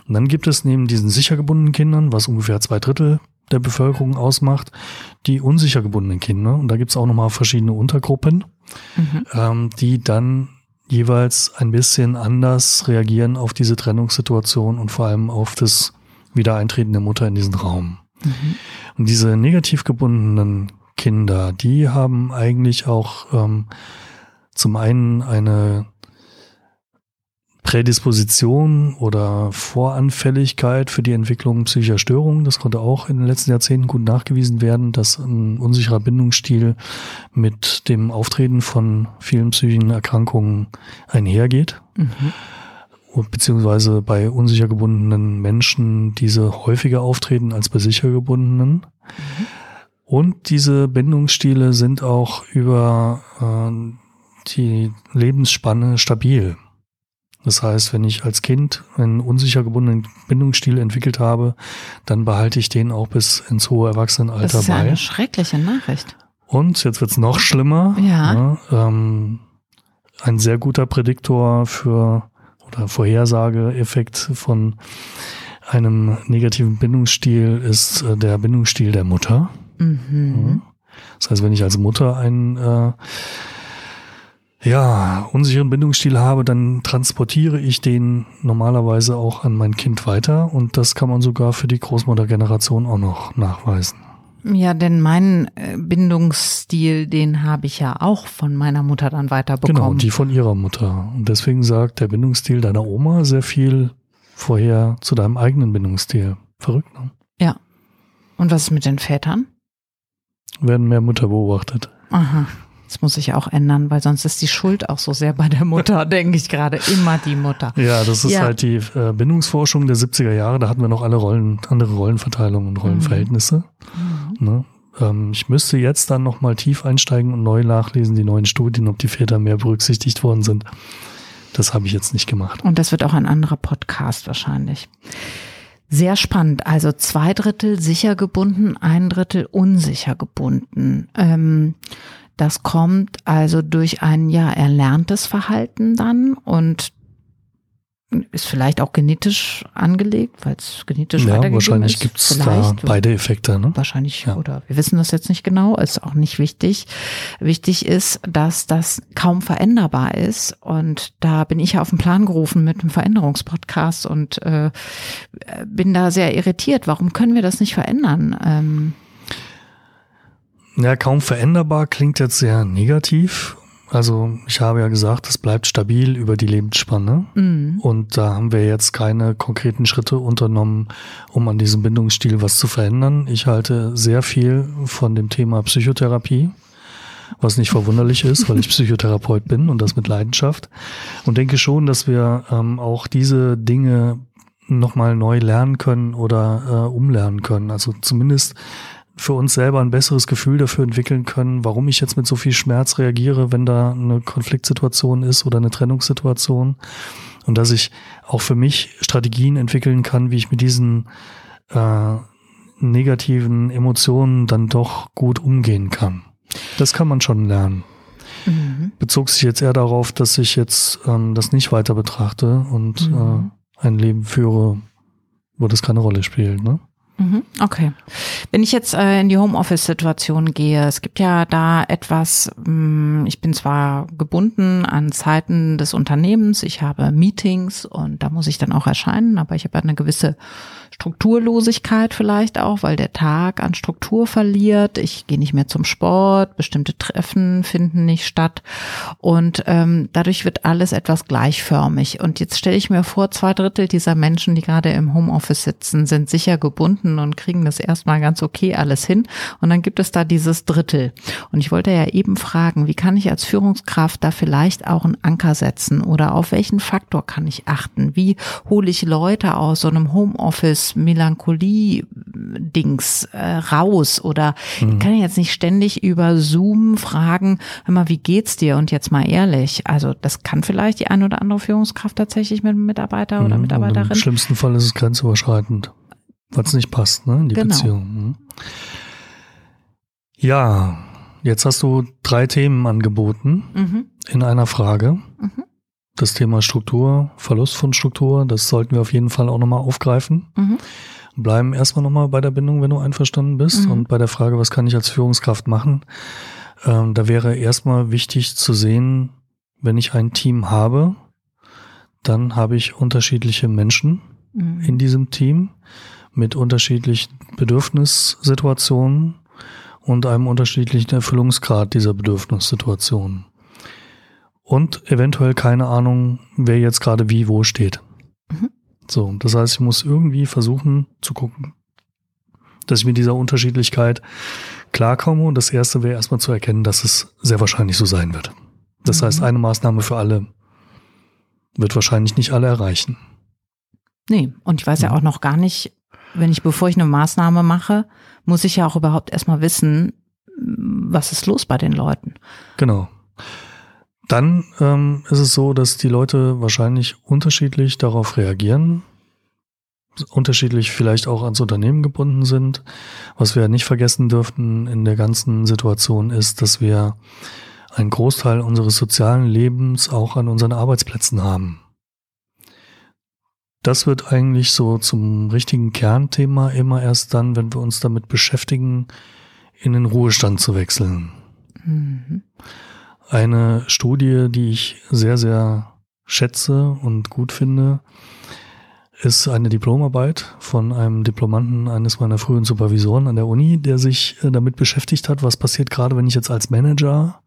Und dann gibt es neben diesen sicher gebundenen Kindern, was ungefähr zwei Drittel der Bevölkerung ausmacht, die unsicher gebundenen Kinder. Und da gibt es auch nochmal verschiedene Untergruppen, mhm. ähm, die dann jeweils ein bisschen anders reagieren auf diese Trennungssituation und vor allem auf das Wiedereintreten der Mutter in diesen Raum. Mhm. Und diese negativ gebundenen Kinder, die haben eigentlich auch ähm, zum einen eine Prädisposition oder Voranfälligkeit für die Entwicklung psychischer Störungen. Das konnte auch in den letzten Jahrzehnten gut nachgewiesen werden, dass ein unsicherer Bindungsstil mit dem Auftreten von vielen psychischen Erkrankungen einhergeht. Mhm. Und beziehungsweise bei unsicher gebundenen Menschen diese häufiger auftreten als bei sicher gebundenen. Mhm. Und diese Bindungsstile sind auch über äh, die Lebensspanne stabil. Das heißt, wenn ich als Kind einen unsicher gebundenen Bindungsstil entwickelt habe, dann behalte ich den auch bis ins hohe Erwachsenenalter bei. Das ist ja bei. eine schreckliche Nachricht. Und jetzt wird's noch schlimmer. Ja. Ne? Ähm, ein sehr guter Prädiktor für oder Vorhersageeffekt von einem negativen Bindungsstil ist äh, der Bindungsstil der Mutter. Mhm. Das heißt, wenn ich als Mutter einen äh, ja, unsicheren Bindungsstil habe, dann transportiere ich den normalerweise auch an mein Kind weiter und das kann man sogar für die Großmuttergeneration auch noch nachweisen. Ja, denn meinen äh, Bindungsstil, den habe ich ja auch von meiner Mutter dann weiterbekommen. Genau, die von ihrer Mutter. Und deswegen sagt der Bindungsstil deiner Oma sehr viel vorher zu deinem eigenen Bindungsstil. Verrückt, ne? Ja. Und was ist mit den Vätern? Werden mehr Mutter beobachtet. Aha. Das muss sich auch ändern, weil sonst ist die Schuld auch so sehr bei der Mutter, (laughs) denke ich gerade. Immer die Mutter. Ja, das ist ja. halt die äh, Bindungsforschung der 70er Jahre. Da hatten wir noch alle Rollen, andere Rollenverteilungen und Rollenverhältnisse. Mhm. Ne? Ähm, ich müsste jetzt dann nochmal tief einsteigen und neu nachlesen, die neuen Studien, ob die Väter mehr berücksichtigt worden sind. Das habe ich jetzt nicht gemacht. Und das wird auch ein anderer Podcast wahrscheinlich. Sehr spannend. Also zwei Drittel sicher gebunden, ein Drittel unsicher gebunden. Ähm, das kommt also durch ein ja erlerntes Verhalten dann und ist vielleicht auch genetisch angelegt, weil es genetisch ja, weitergegeben wahrscheinlich ist. Wahrscheinlich gibt es da beide Effekte. Ne? Wahrscheinlich, ja. oder wir wissen das jetzt nicht genau, ist auch nicht wichtig. Wichtig ist, dass das kaum veränderbar ist. Und da bin ich ja auf den Plan gerufen mit dem Veränderungspodcast und äh, bin da sehr irritiert. Warum können wir das nicht verändern? Ähm, ja, kaum veränderbar klingt jetzt sehr negativ. Also ich habe ja gesagt, es bleibt stabil über die Lebensspanne. Mhm. Und da haben wir jetzt keine konkreten Schritte unternommen, um an diesem Bindungsstil was zu verändern. Ich halte sehr viel von dem Thema Psychotherapie, was nicht verwunderlich ist, weil ich (laughs) Psychotherapeut bin und das mit Leidenschaft. Und denke schon, dass wir ähm, auch diese Dinge nochmal neu lernen können oder äh, umlernen können. Also zumindest für uns selber ein besseres Gefühl dafür entwickeln können, warum ich jetzt mit so viel Schmerz reagiere, wenn da eine Konfliktsituation ist oder eine Trennungssituation. Und dass ich auch für mich Strategien entwickeln kann, wie ich mit diesen äh, negativen Emotionen dann doch gut umgehen kann. Das kann man schon lernen. Mhm. Bezog sich jetzt eher darauf, dass ich jetzt ähm, das nicht weiter betrachte und mhm. äh, ein Leben führe, wo das keine Rolle spielt. Ne? Mhm, okay. Wenn ich jetzt äh, in die Homeoffice-Situation gehe, es gibt ja da etwas, mh, hm, ich bin zwar gebunden an Zeiten des Unternehmens, ich habe Meetings und da muss ich dann auch erscheinen, aber ich habe eine gewisse Strukturlosigkeit vielleicht auch, weil der Tag an Struktur verliert. Ich gehe nicht mehr zum Sport, bestimmte Treffen finden nicht statt und ähm, dadurch wird alles etwas gleichförmig. Und jetzt stelle ich mir vor, zwei Drittel dieser Menschen, die gerade im Homeoffice sitzen, sind sicher gebunden und kriegen das erstmal ganz okay alles hin. Und dann gibt es da dieses Drittel. Und ich wollte ja eben fragen, wie kann ich als Führungskraft da vielleicht auch einen Anker setzen oder auf welchen Faktor kann ich achten? Wie hole ich Leute aus so einem Homeoffice Melancholie-Dings äh, raus oder mhm. ich kann jetzt nicht ständig über Zoom fragen, hör mal, wie geht's dir? Und jetzt mal ehrlich, also das kann vielleicht die ein oder andere Führungskraft tatsächlich mit einem Mitarbeiter oder mhm. Mitarbeiterin. Im schlimmsten Fall ist es grenzüberschreitend, weil es nicht passt, ne, in die genau. Beziehung. Mhm. Ja, jetzt hast du drei Themen angeboten mhm. in einer Frage. Das Thema Struktur, Verlust von Struktur, das sollten wir auf jeden Fall auch nochmal aufgreifen. Mhm. Bleiben erstmal nochmal bei der Bindung, wenn du einverstanden bist. Mhm. Und bei der Frage, was kann ich als Führungskraft machen? Ähm, da wäre erstmal wichtig zu sehen, wenn ich ein Team habe, dann habe ich unterschiedliche Menschen mhm. in diesem Team mit unterschiedlichen Bedürfnissituationen und einem unterschiedlichen Erfüllungsgrad dieser Bedürfnissituationen und eventuell keine Ahnung, wer jetzt gerade wie wo steht. Mhm. So, das heißt, ich muss irgendwie versuchen zu gucken, dass ich mit dieser Unterschiedlichkeit klarkomme. Und das erste wäre erstmal zu erkennen, dass es sehr wahrscheinlich so sein wird. Das mhm. heißt, eine Maßnahme für alle wird wahrscheinlich nicht alle erreichen. Nee, und ich weiß ja, ja auch noch gar nicht, wenn ich, bevor ich eine Maßnahme mache, muss ich ja auch überhaupt erstmal wissen, was ist los bei den Leuten. Genau. Dann ähm, ist es so, dass die Leute wahrscheinlich unterschiedlich darauf reagieren, unterschiedlich vielleicht auch ans Unternehmen gebunden sind. Was wir nicht vergessen dürften in der ganzen Situation ist, dass wir einen Großteil unseres sozialen Lebens auch an unseren Arbeitsplätzen haben. Das wird eigentlich so zum richtigen Kernthema immer erst dann, wenn wir uns damit beschäftigen, in den Ruhestand zu wechseln. Mhm. Eine Studie, die ich sehr, sehr schätze und gut finde, ist eine Diplomarbeit von einem Diplomanten eines meiner frühen Supervisoren an der Uni, der sich äh, damit beschäftigt hat, was passiert gerade, wenn ich jetzt als Manager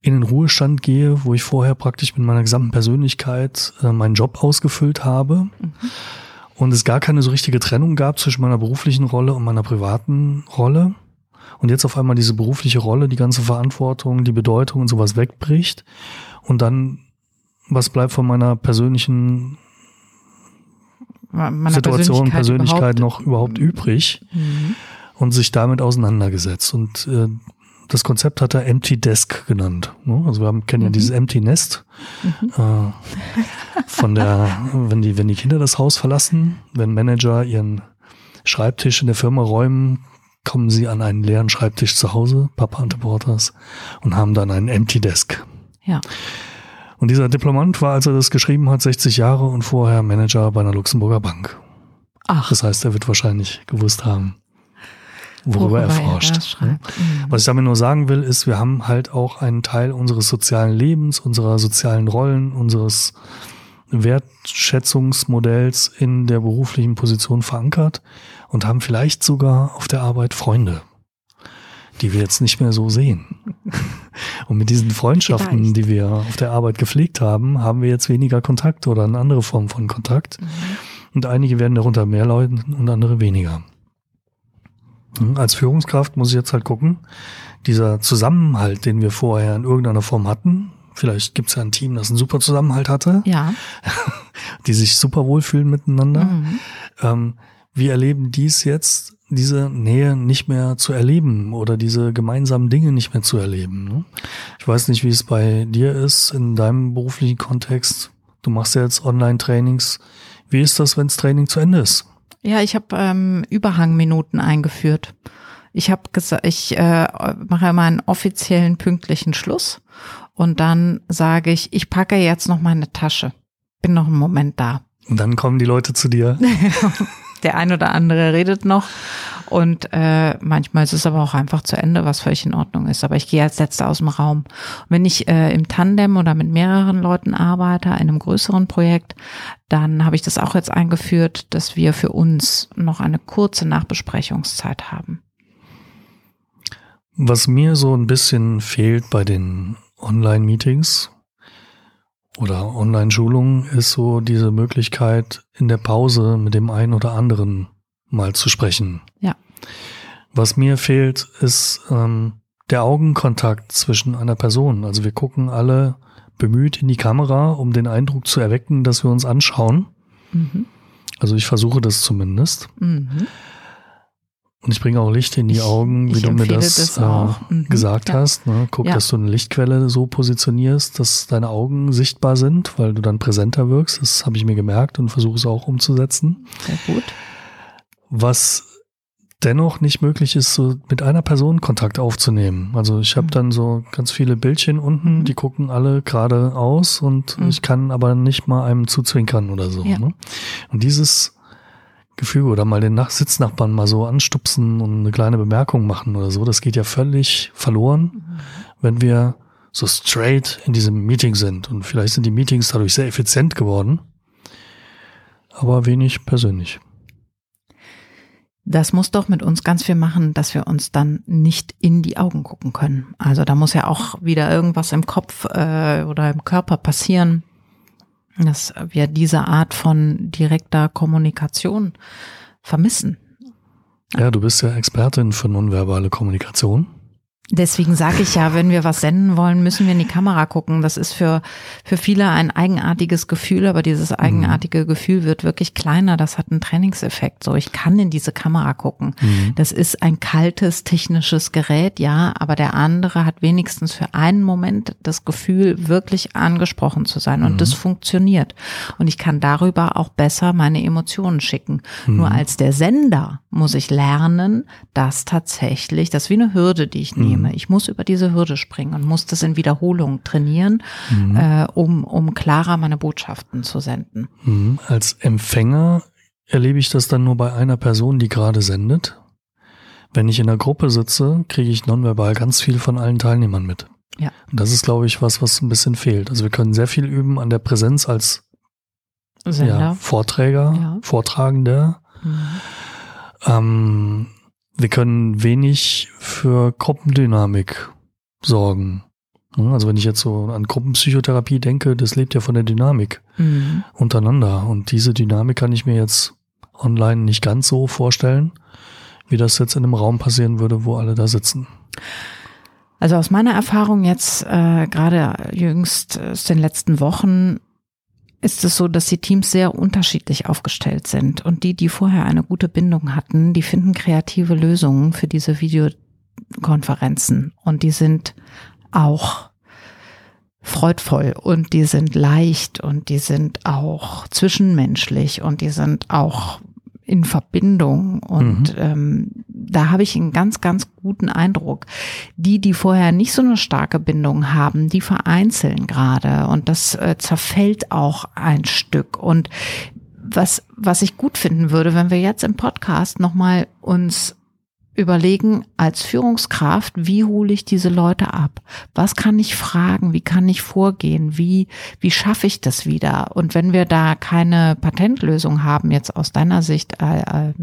in den Ruhestand gehe, wo ich vorher praktisch mit meiner gesamten Persönlichkeit äh, meinen Job ausgefüllt habe mhm. und es gar keine so richtige Trennung gab zwischen meiner beruflichen Rolle und meiner privaten Rolle und jetzt auf einmal diese berufliche Rolle, die ganze Verantwortung, die Bedeutung und sowas wegbricht und dann was bleibt von meiner persönlichen meiner Situation, Persönlichkeit, Persönlichkeit überhaupt, noch überhaupt übrig mhm. und sich damit auseinandergesetzt. Und äh, das Konzept hat er Empty Desk genannt. Ne? Also wir haben, kennen mhm. ja dieses Empty Nest mhm. äh, von der, wenn die, wenn die Kinder das Haus verlassen, wenn Manager ihren Schreibtisch in der Firma räumen, kommen sie an einen leeren Schreibtisch zu Hause, Papa und Porters, und haben dann einen Empty Desk. Ja. Und dieser Diplomant war, als er das geschrieben hat, 60 Jahre und vorher Manager bei einer Luxemburger Bank. Ach. Das heißt, er wird wahrscheinlich gewusst haben, worüber, worüber er forscht. Er mhm. Was ich damit nur sagen will, ist, wir haben halt auch einen Teil unseres sozialen Lebens, unserer sozialen Rollen, unseres Wertschätzungsmodells in der beruflichen Position verankert und haben vielleicht sogar auf der Arbeit Freunde, die wir jetzt nicht mehr so sehen. (laughs) Und mit diesen Freundschaften, Vielleicht. die wir auf der Arbeit gepflegt haben, haben wir jetzt weniger Kontakt oder eine andere Form von Kontakt. Mhm. Und einige werden darunter mehr leiden und andere weniger. Hm, Als Führungskraft muss ich jetzt halt gucken, dieser Zusammenhalt, den wir vorher in irgendeiner Form hatten, vielleicht gibt es ja ein Team, das einen super Zusammenhalt hatte, Ja. (laughs) die sich super wohlfühlen miteinander. Mhm. Ähm, wir erleben dies jetzt, diese Nähe nicht mehr zu erleben oder diese gemeinsamen Dinge nicht mehr zu erleben. Ne? Ich weiß nicht, wie es bei dir ist in deinem beruflichen Kontext. Du machst ja jetzt Online-Trainings. Wie ist das, wenn das Training zu Ende ist? Ja, ich habe ähm, Überhangminuten eingeführt. Ich habe gesagt, ich äh, mache immer einen offiziellen pünktlichen Schluss und dann sage ich, ich packe jetzt noch meine Tasche. Bin noch einen Moment da. Und dann kommen die Leute zu dir. (laughs) Der ein oder andere redet noch und äh, manchmal ist es aber auch einfach zu Ende, was völlig in Ordnung ist. Aber ich gehe als Letzte aus dem Raum. Und wenn ich äh, im Tandem oder mit mehreren Leuten arbeite, in einem größeren Projekt, dann habe ich das auch jetzt eingeführt, dass wir für uns noch eine kurze Nachbesprechungszeit haben. Was mir so ein bisschen fehlt bei den Online-Meetings oder Online-Schulungen, ist so diese Möglichkeit, in der Pause mit dem einen oder anderen mal zu sprechen. Ja. Was mir fehlt, ist ähm, der Augenkontakt zwischen einer Person. Also wir gucken alle bemüht in die Kamera, um den Eindruck zu erwecken, dass wir uns anschauen. Mhm. Also ich versuche das zumindest. Mhm. Und ich bringe auch Licht in die Ich- Augen, wie du mir das, das äh. Mhm. gesagt Ja. hast. Ne? Guck, Ja. dass du eine Lichtquelle so positionierst, dass deine Augen sichtbar sind, weil du dann präsenter wirkst. Das habe ich mir gemerkt und versuche es auch umzusetzen. Sehr gut. Was dennoch nicht möglich ist, so mit einer Person Kontakt aufzunehmen. Also ich habe Mhm. dann so ganz viele Bildchen unten, Mhm. die gucken alle gerade aus und Mhm. ich kann aber nicht mal einem zuzwinkern oder so. Ja. Ne? Und dieses Gefühl oder mal den Nach Sitznachbarn mal so anstupsen und eine kleine Bemerkung machen oder so, das geht ja völlig verloren, Mhm. wenn wir so straight in diesem Meeting sind. Und vielleicht sind die Meetings dadurch sehr effizient geworden, aber wenig persönlich. Das muss doch mit uns ganz viel machen, dass wir uns dann nicht in die Augen gucken können. Also da muss ja auch wieder irgendwas im Kopf äh, oder im Körper passieren, dass wir diese Art von direkter Kommunikation vermissen. Ja, du bist ja Expertin für nonverbale Kommunikation. Deswegen sage ich ja, wenn wir was senden wollen, müssen wir in die Kamera gucken. Das ist für, für viele ein eigenartiges Gefühl, aber dieses eigenartige Gefühl wird wirklich kleiner. Das hat einen Trainingseffekt. So, ich kann in diese Kamera gucken. Mhm. Das ist ein kaltes technisches Gerät, ja, aber der andere hat wenigstens für einen Moment das Gefühl, wirklich angesprochen zu sein. Und Mhm. das funktioniert. Und ich kann darüber auch besser meine Emotionen schicken. Mhm. Nur als der Sender muss ich lernen, dass tatsächlich, das ist wie eine Hürde, die ich nehme. Ich muss über diese Hürde springen und muss das in Wiederholung trainieren, Mhm. äh, um, um klarer meine Botschaften zu senden. Mhm. Als Empfänger erlebe ich das dann nur bei einer Person, die gerade sendet. Wenn ich in einer Gruppe sitze, kriege ich nonverbal ganz viel von allen Teilnehmern mit. Ja. Und das ist, glaube ich, was, was ein bisschen fehlt. Also wir können sehr viel üben an der Präsenz als Sender. ja, Vorträger, Ja. Vortragender. Mhm. Ähm, wir können wenig für Gruppendynamik sorgen. Ne, Also wenn ich jetzt so an Gruppenpsychotherapie denke, das lebt ja von der Dynamik Mhm. untereinander. Und diese Dynamik kann ich mir jetzt online nicht ganz so vorstellen, wie das jetzt in einem Raum passieren würde, wo alle da sitzen. Also aus meiner Erfahrung jetzt, äh, gerade jüngst aus den letzten Wochen, ist es so, dass die Teams sehr unterschiedlich aufgestellt sind. Und die, die vorher eine gute Bindung hatten, die finden kreative Lösungen für diese Videokonferenzen. Und die sind auch freudvoll und die sind leicht und die sind auch zwischenmenschlich und die sind auch in Verbindung und ähm, da habe ich einen ganz, ganz guten Eindruck. Die, die vorher nicht so eine starke Bindung haben, die vereinzeln gerade und das äh, zerfällt auch ein Stück. Und was, was ich gut finden würde, wenn wir jetzt im Podcast nochmal uns überlegen als Führungskraft, wie hole ich diese Leute ab? Was kann ich fragen? Wie kann ich vorgehen? Wie, wie schaffe ich das wieder? Und wenn wir da keine Patentlösung haben, jetzt aus deiner Sicht äh, äh,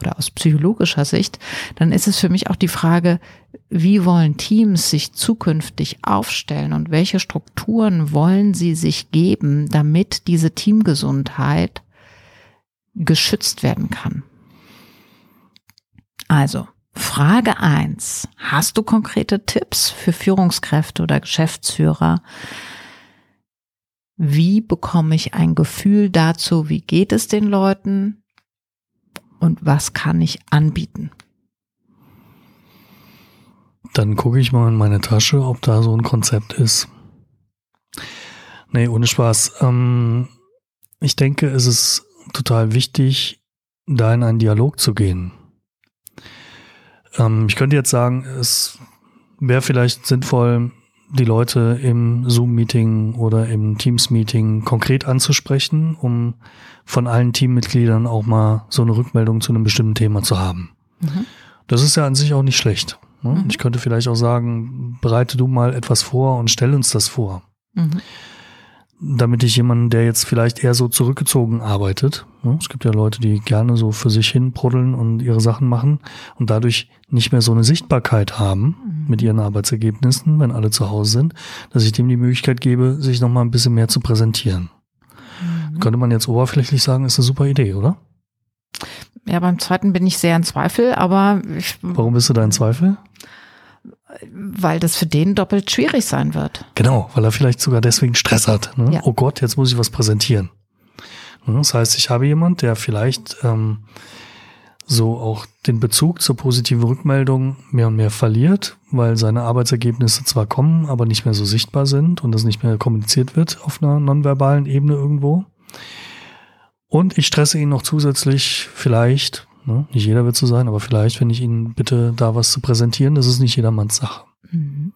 oder aus psychologischer Sicht, dann ist es für mich auch die Frage, wie wollen Teams sich zukünftig aufstellen und welche Strukturen wollen sie sich geben, damit diese Teamgesundheit geschützt werden kann? Also, Frage eins: Hast du konkrete Tipps für Führungskräfte oder Geschäftsführer? Wie bekomme ich ein Gefühl dazu, wie geht es den Leuten und was kann ich anbieten? Dann gucke ich mal in meine Tasche, ob da so ein Konzept ist. Nee, ohne Spaß. Ähm, ich denke, es ist total wichtig, da in einen Dialog zu gehen. Ähm, ich könnte jetzt sagen, es wäre vielleicht sinnvoll, die Leute im Zoom-Meeting oder im Teams-Meeting konkret anzusprechen, um von allen Teammitgliedern auch mal so eine Rückmeldung zu einem bestimmten Thema zu haben. Mhm. Das ist ja an sich auch nicht schlecht. Ne? Mhm. Ich könnte vielleicht auch sagen, bereite du mal etwas vor und stell uns das vor. Mhm damit ich jemanden, der jetzt vielleicht eher so zurückgezogen arbeitet, ne? es gibt ja Leute, die gerne so für sich hin bruddeln und ihre Sachen machen und dadurch nicht mehr so eine Sichtbarkeit haben mhm. mit ihren Arbeitsergebnissen, wenn alle zu Hause sind, dass ich dem die Möglichkeit gebe, sich noch mal ein bisschen mehr zu präsentieren. Mhm. Könnte man jetzt oberflächlich sagen, ist eine super Idee, oder? Ja, beim zweiten bin ich sehr in Zweifel, aber ich, Warum bist du da in Zweifel? Weil das für den doppelt schwierig sein wird. Genau, weil er vielleicht sogar deswegen Stress hat. Ne? Ja. Oh Gott, jetzt muss ich was präsentieren. Das heißt, ich habe jemand, der vielleicht ähm, so auch den Bezug zur positiven Rückmeldung mehr und mehr verliert, weil seine Arbeitsergebnisse zwar kommen, aber nicht mehr so sichtbar sind und das nicht mehr kommuniziert wird auf einer nonverbalen Ebene irgendwo. Und ich stresse ihn noch zusätzlich vielleicht Ne? Nicht jeder wird so sein, aber vielleicht, wenn ich Ihnen bitte, da was zu präsentieren, das ist nicht jedermanns Sache. Mhm.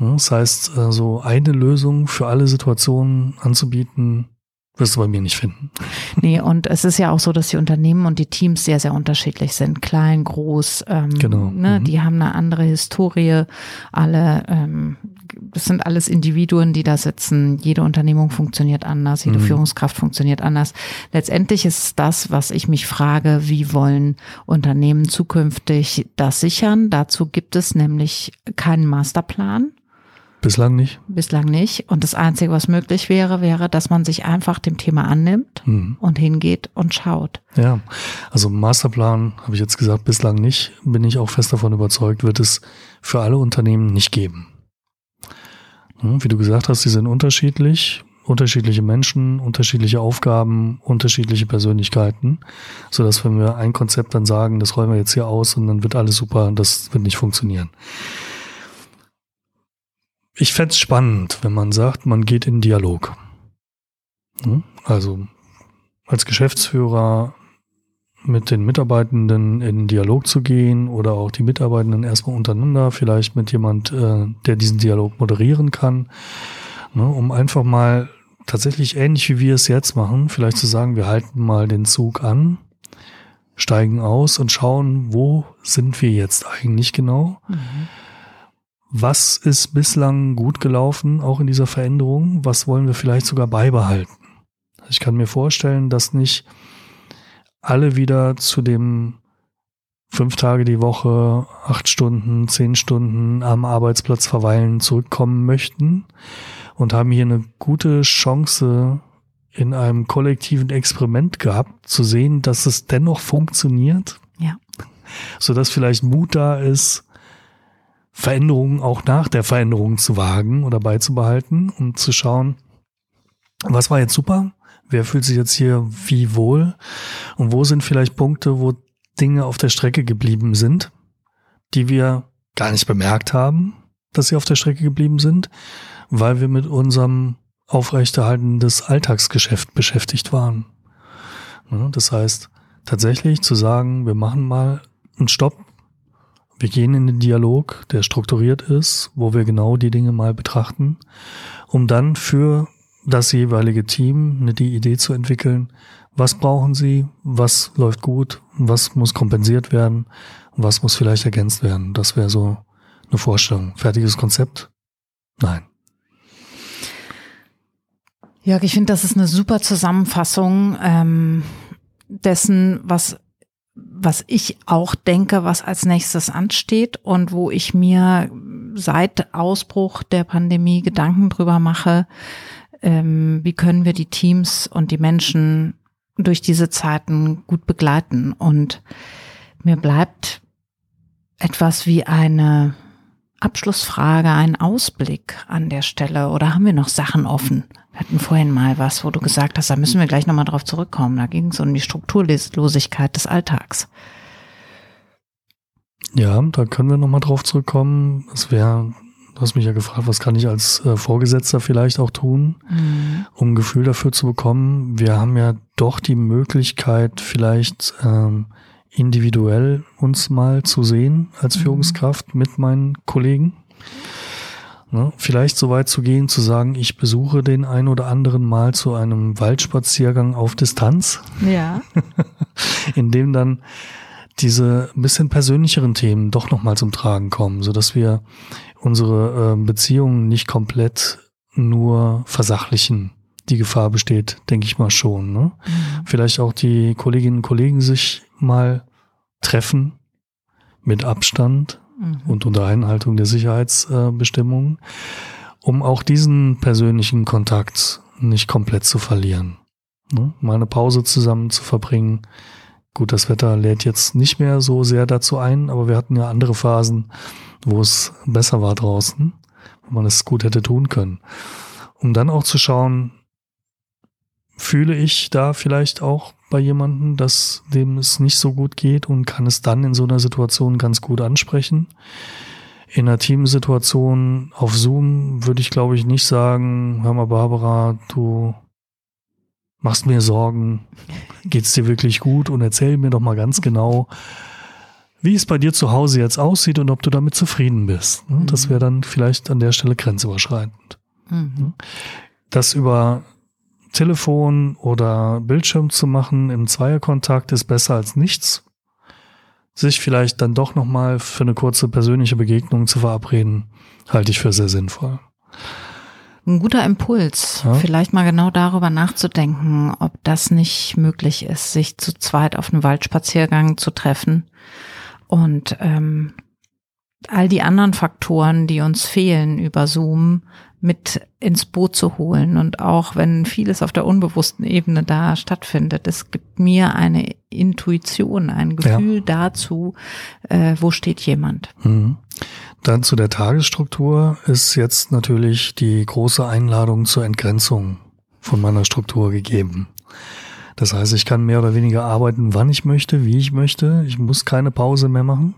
Ja, das heißt, äh, so eine Lösung für alle Situationen anzubieten, wirst du bei mir nicht finden. (laughs) Nee, und es ist ja auch so, dass die Unternehmen und die Teams sehr, sehr unterschiedlich sind. Klein, groß. Ähm, genau. Ne, mhm. Die haben eine andere Historie. Alle ähm, das sind alles Individuen, die da sitzen. Jede Unternehmung funktioniert anders, jede mhm. Führungskraft funktioniert anders. Letztendlich ist es das, was ich mich frage, wie wollen Unternehmen zukünftig das sichern? Dazu gibt es nämlich keinen Masterplan. Bislang nicht. Bislang nicht. Und das Einzige, was möglich wäre, wäre, dass man sich einfach dem Thema annimmt mhm. und hingeht und schaut. Ja, also Masterplan habe ich jetzt gesagt, bislang nicht. Bin ich auch fest davon überzeugt, wird es für alle Unternehmen nicht geben. Wie du gesagt hast, sie sind unterschiedlich, unterschiedliche Menschen, unterschiedliche Aufgaben, unterschiedliche Persönlichkeiten, so dass wenn wir ein Konzept dann sagen, das rollen wir jetzt hier aus und dann wird alles super, das wird nicht funktionieren. Ich fände es spannend, wenn man sagt, man geht in Dialog. Also als Geschäftsführer mit den Mitarbeitenden in Dialog zu gehen oder auch die Mitarbeitenden erstmal untereinander, vielleicht mit jemand, äh, der diesen Dialog moderieren kann, ne, um einfach mal tatsächlich ähnlich wie wir es jetzt machen, vielleicht zu sagen, wir halten mal den Zug an, steigen aus und schauen, wo sind wir jetzt eigentlich genau? Mhm. Was ist bislang gut gelaufen, auch in dieser Veränderung? Was wollen wir vielleicht sogar beibehalten? Ich kann mir vorstellen, dass nicht alle wieder zu dem fünf Tage die Woche, acht Stunden, zehn Stunden am Arbeitsplatz verweilen zurückkommen möchten und haben hier eine gute Chance in einem kollektiven Experiment gehabt, zu sehen, dass es dennoch funktioniert. Ja. Sodass vielleicht Mut da ist, Veränderungen auch nach der Veränderung zu wagen oder beizubehalten und zu schauen, was war jetzt super, wer fühlt sich jetzt hier wie wohl und wo sind vielleicht Punkte, wo Dinge auf der Strecke geblieben sind, die wir gar nicht bemerkt haben, dass sie auf der Strecke geblieben sind, weil wir mit unserem Aufrechterhalten des Alltagsgeschäft beschäftigt waren. Das heißt, tatsächlich zu sagen, wir machen mal einen Stopp, wir gehen in den Dialog, der strukturiert ist, wo wir genau die Dinge mal betrachten, um dann für das jeweilige Team die Idee zu entwickeln, was brauchen sie, was läuft gut, was muss kompensiert werden, was muss vielleicht ergänzt werden. Das wäre so eine Vorstellung. Fertiges Konzept? Nein. Jörg, ich finde, das ist eine super Zusammenfassung ähm, dessen, was was ich auch denke, was als nächstes ansteht und wo ich mir seit Ausbruch der Pandemie Gedanken drüber mache, ähm, wie können wir die Teams und die Menschen durch diese Zeiten gut begleiten. Und mir bleibt etwas wie eine Abschlussfrage, ein Ausblick an der Stelle oder haben wir noch Sachen offen? Wir hatten vorhin mal was, wo du gesagt hast, da müssen wir gleich nochmal drauf zurückkommen. Da ging es um die Strukturlosigkeit des Alltags. Ja, da können wir nochmal drauf zurückkommen. Es wäre, du hast mich ja gefragt, was kann ich als äh, Vorgesetzter vielleicht auch tun, mhm. um ein Gefühl dafür zu bekommen. Wir haben ja doch die Möglichkeit, vielleicht ähm, individuell uns mal zu sehen als mhm. Führungskraft mit meinen Kollegen. Ne, vielleicht so weit zu gehen, zu sagen, ich besuche den ein oder anderen mal zu einem Waldspaziergang auf Distanz. Ja. (laughs) in dem dann diese ein bisschen persönlicheren Themen doch nochmal zum Tragen kommen, so dass wir unsere äh, Beziehungen nicht komplett nur versachlichen. Die Gefahr besteht, denke ich mal schon. Ne? Mhm. Vielleicht auch die Kolleginnen und Kollegen sich mal treffen mit Abstand mhm. und unter Einhaltung der Sicherheitsbestimmungen, um auch diesen persönlichen Kontakt nicht komplett zu verlieren. Ne? Mal eine Pause zusammen zu verbringen, Gut, das Wetter lädt jetzt nicht mehr so sehr dazu ein, aber wir hatten ja andere Phasen, wo es besser war draußen, wo man es gut hätte tun können. Um dann auch zu schauen, fühle ich da vielleicht auch bei jemandem, dass dem es nicht so gut geht und kann es dann in so einer Situation ganz gut ansprechen. In einer Teamsituation auf Zoom würde ich, glaube ich, nicht sagen, hör mal, Barbara, du machst mir Sorgen, geht's dir wirklich gut und erzähl mir doch mal ganz genau, wie es bei dir zu Hause jetzt aussieht und ob du damit zufrieden bist. Ne? Das wäre dann vielleicht an der Stelle grenzüberschreitend. Mhm. Ne? Das über Telefon oder Bildschirm zu machen im Zweierkontakt ist besser als nichts. Sich vielleicht dann doch nochmal für eine kurze persönliche Begegnung zu verabreden, halte ich für sehr sinnvoll. Ein guter Impuls, ja. vielleicht mal genau darüber nachzudenken, ob das nicht möglich ist, sich zu zweit auf einen Waldspaziergang zu treffen und ähm, all die anderen Faktoren, die uns fehlen über Zoom, mit ins Boot zu holen. Und auch wenn vieles auf der unbewussten Ebene da stattfindet, es gibt mir eine Intuition, ein Gefühl ja. dazu, äh, wo steht jemand. Mhm. Dann zu der Tagesstruktur ist jetzt natürlich die große Einladung zur Entgrenzung von meiner Struktur gegeben. Das heißt, ich kann mehr oder weniger arbeiten, wann ich möchte, wie ich möchte. Ich muss keine Pause mehr machen.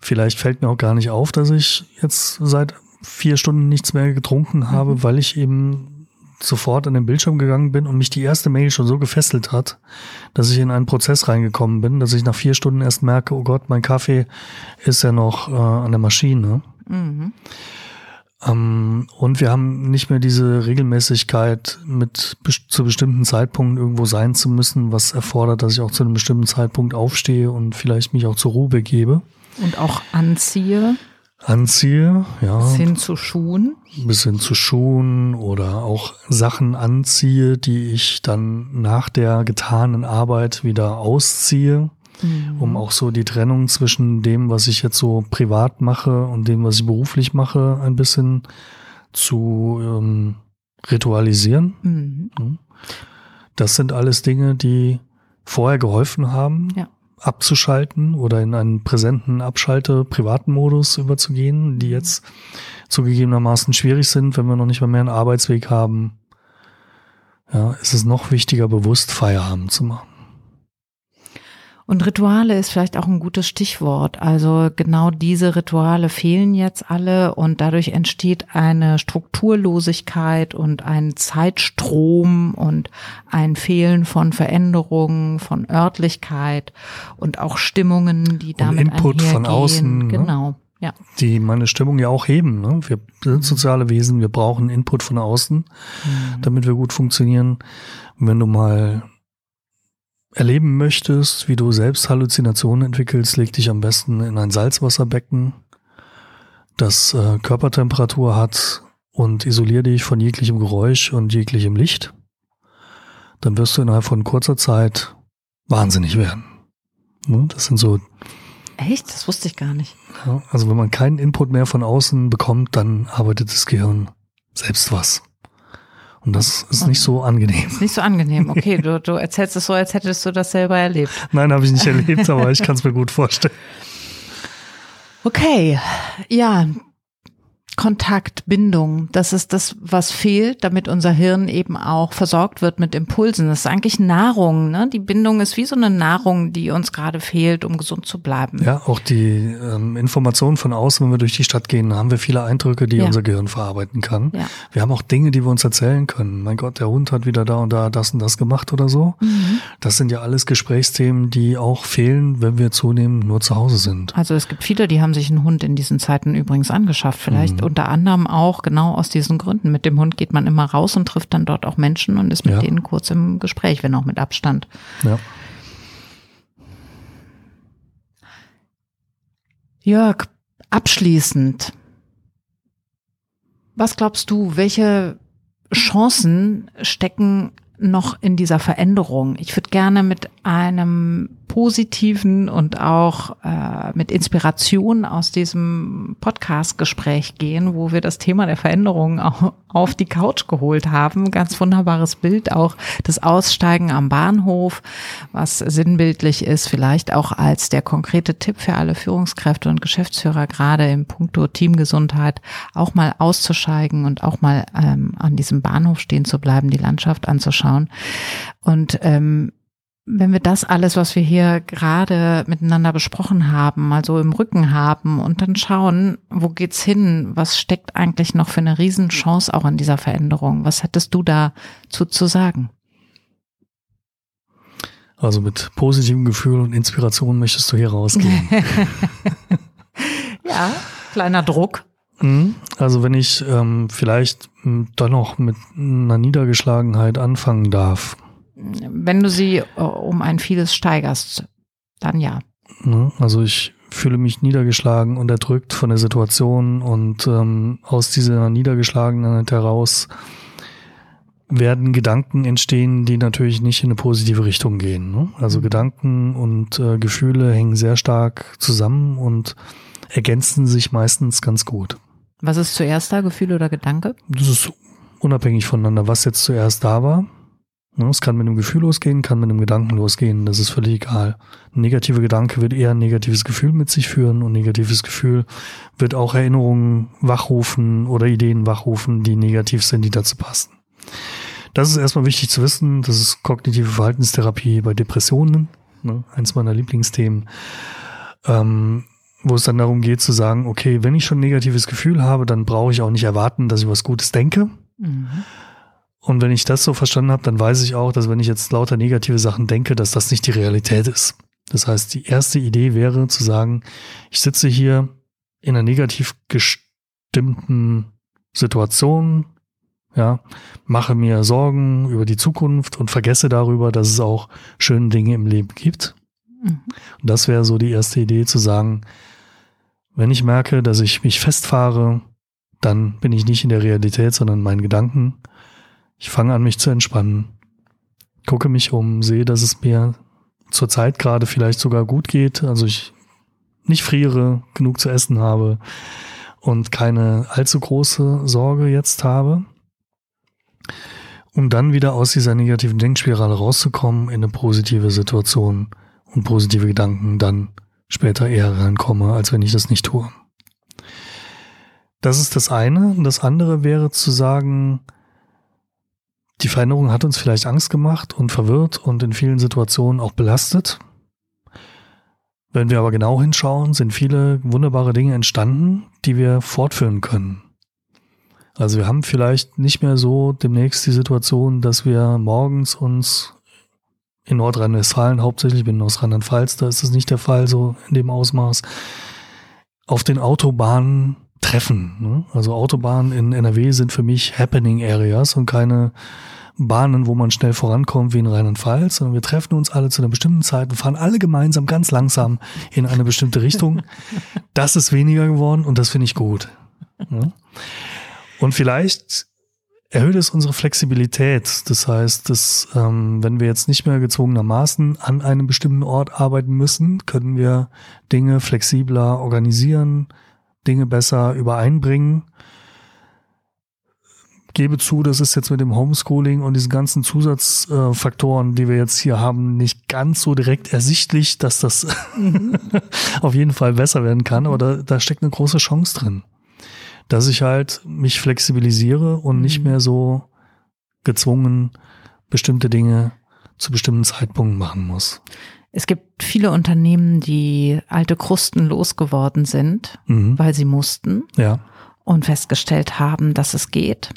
Vielleicht fällt mir auch gar nicht auf, dass ich jetzt seit vier Stunden nichts mehr getrunken habe, mhm. weil ich eben sofort an den Bildschirm gegangen bin und mich die erste Mail schon so gefesselt hat, dass ich in einen Prozess reingekommen bin, dass ich nach vier Stunden erst merke, oh Gott, mein Kaffee ist ja noch äh, an der Maschine. Mhm. Ähm, und wir haben nicht mehr diese Regelmäßigkeit, mit zu bestimmten Zeitpunkten irgendwo sein zu müssen, was erfordert, dass ich auch zu einem bestimmten Zeitpunkt aufstehe und vielleicht mich auch zur Ruhe begebe. Und auch anziehe anziehe, ja. Bis hin zu Schuhen. Bis hin zu Schuhen oder auch Sachen anziehe, die ich dann nach der getanen Arbeit wieder ausziehe, mhm. um auch so die Trennung zwischen dem, was ich jetzt so privat mache und dem, was ich beruflich mache, ein bisschen zu ähm, ritualisieren. Mhm. Das sind alles Dinge, die vorher geholfen haben. Ja abzuschalten oder in einen präsenten Abschalte privaten Modus überzugehen, die jetzt zugegebenermaßen schwierig sind, wenn wir noch nicht mal mehr einen Arbeitsweg haben. Ja, ist es noch wichtiger, bewusst Feierabend zu machen. Und Rituale ist vielleicht auch ein gutes Stichwort. Also genau diese Rituale fehlen jetzt alle und dadurch entsteht eine Strukturlosigkeit und ein Zeitstrom und ein Fehlen von Veränderungen, von Örtlichkeit und auch Stimmungen, die damit und Input einhergehen. von außen. Ne? Genau. Ja. Die meine Stimmung ja auch heben. Ne? Wir sind soziale Wesen, wir brauchen Input von außen, mhm. damit wir gut funktionieren. Wenn du mal erleben möchtest, wie du selbst Halluzinationen entwickelst, leg dich am besten in ein Salzwasserbecken, das äh, Körpertemperatur hat und isoliere dich von jeglichem Geräusch und jeglichem Licht. Dann wirst du innerhalb von kurzer Zeit wahnsinnig werden. Ne? Das sind so. Echt? Das wusste ich gar nicht. Also wenn man keinen Input mehr von außen bekommt, dann arbeitet das Gehirn selbst was. Und das ist nicht so angenehm. Ist nicht so angenehm. Okay, du, du erzählst es so, als hättest du das selber erlebt. Nein, habe ich nicht erlebt, aber ich kann es mir gut vorstellen. Okay, ja, Kontakt, Bindung, das ist das, was fehlt, damit unser Hirn eben auch versorgt wird mit Impulsen. Das ist eigentlich Nahrung. Ne? Die Bindung ist wie so eine Nahrung, die uns gerade fehlt, um gesund zu bleiben. Ja, auch die ähm, Informationen von außen, wenn wir durch die Stadt gehen, haben wir viele Eindrücke, die ja. unser Gehirn verarbeiten kann. Ja. Wir haben auch Dinge, die wir uns erzählen können. Mein Gott, der Hund hat wieder da und da das und das gemacht oder so. Mhm. Das sind ja alles Gesprächsthemen, die auch fehlen, wenn wir zunehmend nur zu Hause sind. Also es gibt viele, die haben sich einen Hund in diesen Zeiten übrigens angeschafft. Vielleicht mhm unter anderem auch genau aus diesen Gründen. Mit dem Hund geht man immer raus und trifft dann dort auch Menschen und ist mit ja. denen kurz im Gespräch, wenn auch mit Abstand. Ja. Jörg, abschließend. Was glaubst du, welche Chancen stecken noch in dieser Veränderung? Ich würde gerne mit einem positiven und auch äh, mit Inspiration aus diesem Podcast-Gespräch gehen, wo wir das Thema der Veränderung auch auf die Couch geholt haben. Ganz wunderbares Bild auch das Aussteigen am Bahnhof, was sinnbildlich ist, vielleicht auch als der konkrete Tipp für alle Führungskräfte und Geschäftsführer, gerade im Punkto Teamgesundheit, auch mal auszusteigen und auch mal ähm, an diesem Bahnhof stehen zu bleiben, die Landschaft anzuschauen. Und ähm, wenn wir das alles, was wir hier gerade miteinander besprochen haben, mal so im Rücken haben und dann schauen, wo geht's hin? Was steckt eigentlich noch für eine Riesenchance auch in dieser Veränderung? Was hättest du dazu zu sagen? Also mit positivem Gefühl und Inspiration möchtest du hier rausgehen. (laughs) ja, kleiner Druck. Mhm. Also wenn ich ähm, vielleicht dann noch mit einer Niedergeschlagenheit anfangen darf, wenn du sie äh, um ein vieles steigerst, dann ja. Ne, also ich fühle mich niedergeschlagen und erdrückt von der Situation und ähm, aus dieser Niedergeschlagenheit heraus werden Gedanken entstehen, die natürlich nicht in eine positive Richtung gehen. Ne? Also mhm. Gedanken und äh, Gefühle hängen sehr stark zusammen und ergänzen sich meistens ganz gut. Was ist zuerst da, Gefühl oder Gedanke? Das ist unabhängig voneinander, was jetzt zuerst da war. Ne, es kann mit einem Gefühl losgehen, kann mit einem Gedanken losgehen, das ist völlig egal. Ein negativer Gedanke wird eher ein negatives Gefühl mit sich führen und ein negatives Gefühl wird auch Erinnerungen wachrufen oder Ideen wachrufen, die negativ sind, die dazu passen. Das ist erstmal wichtig zu wissen, das ist kognitive Verhaltenstherapie bei Depressionen, ne, eins meiner Lieblingsthemen, ähm, wo es dann darum geht zu sagen, okay, wenn ich schon ein negatives Gefühl habe, dann brauche ich auch nicht erwarten, dass ich was Gutes denke. Mhm und wenn ich das so verstanden habe, dann weiß ich auch, dass wenn ich jetzt lauter negative Sachen denke, dass das nicht die Realität ist. Das heißt, die erste Idee wäre zu sagen, ich sitze hier in einer negativ gestimmten Situation, ja, mache mir Sorgen über die Zukunft und vergesse darüber, dass es auch schöne Dinge im Leben gibt. Mhm. Und das wäre so die erste Idee zu sagen, wenn ich merke, dass ich mich festfahre, dann bin ich nicht in der Realität, sondern in meinen Gedanken ich fange an, mich zu entspannen. Gucke mich um, sehe, dass es mir zurzeit gerade vielleicht sogar gut geht. Also ich nicht friere, genug zu essen habe und keine allzu große Sorge jetzt habe. Um dann wieder aus dieser negativen Denkspirale rauszukommen in eine positive Situation und positive Gedanken dann später eher reinkomme, als wenn ich das nicht tue. Das ist das eine. Das andere wäre zu sagen, die Veränderung hat uns vielleicht Angst gemacht und verwirrt und in vielen Situationen auch belastet. Wenn wir aber genau hinschauen, sind viele wunderbare Dinge entstanden, die wir fortführen können. Also wir haben vielleicht nicht mehr so demnächst die Situation, dass wir morgens uns in Nordrhein-Westfalen hauptsächlich, ich bin aus Rheinland-Pfalz, da ist das nicht der Fall, so in dem Ausmaß, auf den Autobahnen treffen. Ne? Also Autobahnen in NRW sind für mich Happening Areas und keine Bahnen, wo man schnell vorankommt, wie in Rheinland-Pfalz, sondern wir treffen uns alle zu einer bestimmten Zeit und fahren alle gemeinsam ganz langsam in eine bestimmte Richtung. (laughs) Das ist weniger geworden und das finde ich gut. Ja. Und vielleicht erhöht es unsere Flexibilität. Das heißt, dass ähm, wenn wir jetzt nicht mehr gezwungenermaßen an einem bestimmten Ort arbeiten müssen, können wir Dinge flexibler organisieren, Dinge besser übereinbringen. Gebe zu, das ist jetzt mit dem Homeschooling und diesen ganzen Zusatzfaktoren, äh, die wir jetzt hier haben, nicht ganz so direkt ersichtlich, dass das mhm. (laughs) auf jeden Fall besser werden kann, aber da, da steckt eine große Chance drin dass ich halt mich flexibilisiere und mhm. nicht mehr so gezwungen bestimmte Dinge zu bestimmten Zeitpunkten machen muss. Es gibt viele Unternehmen, die alte Krusten losgeworden sind, mhm. weil sie mussten. Ja. Und festgestellt haben, dass es geht.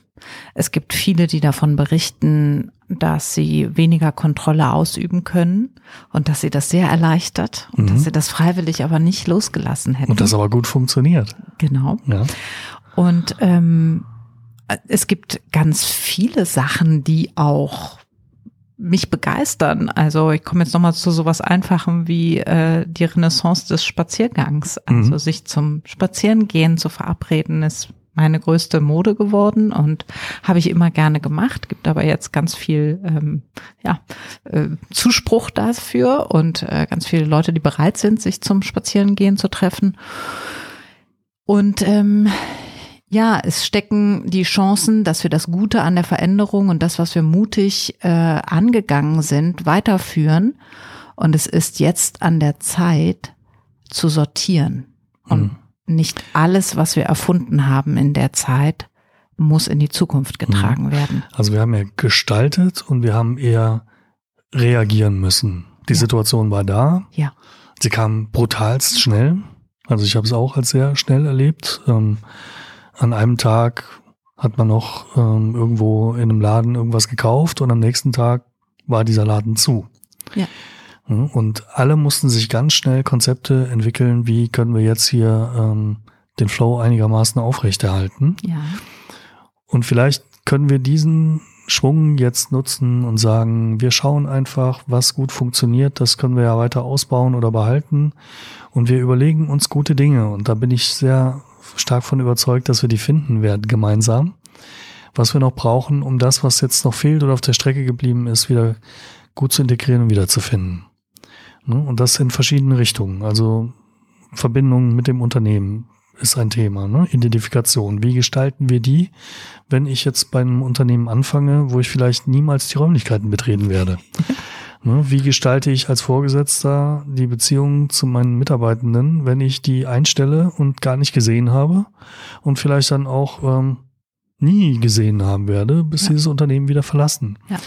Es gibt viele, die davon berichten, dass sie weniger Kontrolle ausüben können und dass sie das sehr erleichtert und mhm. dass sie das freiwillig aber nicht losgelassen hätten. Und das aber gut funktioniert. Genau. Ja. Und ähm, es gibt ganz viele Sachen, die auch mich begeistern. Also ich komme jetzt nochmal zu sowas Einfachem wie äh, die Renaissance des Spaziergangs. Also mhm. sich zum Spazierengehen zu verabreden, ist meine größte Mode geworden und habe ich immer gerne gemacht. Gibt aber jetzt ganz viel ähm, ja, äh, Zuspruch dafür und äh, ganz viele Leute, die bereit sind, sich zum Spazierengehen zu treffen. Und ähm, ja, es stecken die Chancen, dass wir das Gute an der Veränderung und das, was wir mutig äh, angegangen sind, weiterführen. Und es ist jetzt an der Zeit zu sortieren. Und mhm. Nicht alles, was wir erfunden haben in der Zeit, muss in die Zukunft getragen mhm. werden. Also wir haben ja gestaltet und wir haben eher reagieren müssen. Die ja. Situation war da. Ja. Sie kam brutalst schnell. Also ich habe es auch als sehr schnell erlebt. Ähm, an einem Tag hat man noch ähm, irgendwo in einem Laden irgendwas gekauft und am nächsten Tag war dieser Laden zu. Ja. Und alle mussten sich ganz schnell Konzepte entwickeln, wie können wir jetzt hier ähm, den Flow einigermaßen aufrechterhalten. Ja. Und vielleicht können wir diesen Schwung jetzt nutzen und sagen, wir schauen einfach, was gut funktioniert, das können wir ja weiter ausbauen oder behalten. Und wir überlegen uns gute Dinge. Und da bin ich sehr stark von überzeugt, dass wir die finden werden gemeinsam. Was wir noch brauchen, um das, was jetzt noch fehlt oder auf der Strecke geblieben ist, wieder gut zu integrieren und wieder zu finden. Ne? Und das in verschiedenen Richtungen. Also Verbindungen mit dem Unternehmen ist ein Thema. Ne? Identifikation. Wie gestalten wir die, wenn ich jetzt bei einem Unternehmen anfange, wo ich vielleicht niemals die Räumlichkeiten betreten werde? (laughs) Ne, wie gestalte ich als Vorgesetzter die Beziehung zu meinen Mitarbeitenden, wenn ich die einstelle und gar nicht gesehen habe und vielleicht dann auch ähm, nie gesehen haben werde, bis ja. dieses Unternehmen wieder verlassen? Ja.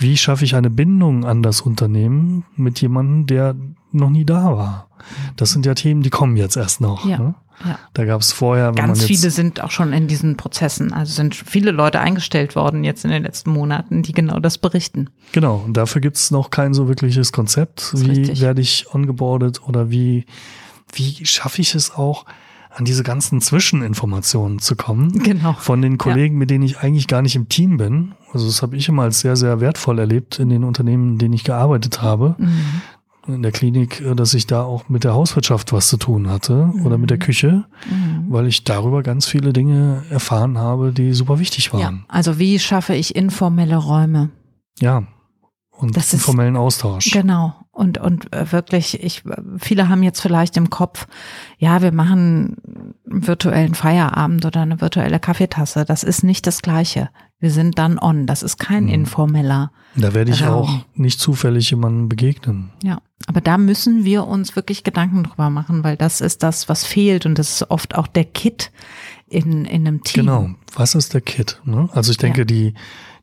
Wie schaffe ich eine Bindung an das Unternehmen mit jemandem, der noch nie da war? Das sind ja Themen, die kommen jetzt erst noch. Ja. Ne? Ja. Da gab es vorher. Ganz viele sind auch schon in diesen Prozessen. Also sind viele Leute eingestellt worden jetzt in den letzten Monaten, die genau das berichten. Genau. Und dafür gibt es noch kein so wirkliches Konzept. Wie richtig. werde ich ongeboardet oder wie, wie schaffe ich es auch, an diese ganzen Zwischeninformationen zu kommen. Genau. Von den Kollegen, ja. mit denen ich eigentlich gar nicht im Team bin. Also das habe ich immer als sehr, sehr wertvoll erlebt in den Unternehmen, in denen ich gearbeitet habe. Mhm in der Klinik, äh, dass ich da auch mit der Hauswirtschaft was zu tun hatte mhm. oder mit der Küche, mhm. weil ich darüber ganz viele Dinge erfahren habe, die super wichtig waren. Ja, also wie schaffe ich informelle Räume? Ja. Und das informellen ist, Austausch. Genau. Und, und äh, wirklich, ich, viele haben jetzt vielleicht im Kopf, ja, wir machen einen virtuellen Feierabend oder eine virtuelle Kaffeetasse. Das ist nicht das Gleiche. Wir sind dann on. Das ist kein mhm. informeller. Da werde ich Raum. auch nicht zufällig jemandem begegnen. Ja. Aber da müssen wir uns wirklich Gedanken drüber machen, weil das ist das, was fehlt und das ist oft auch der Kit in, in einem Team. Genau. Was ist der Kit? Ne? Also ich denke, ja. die,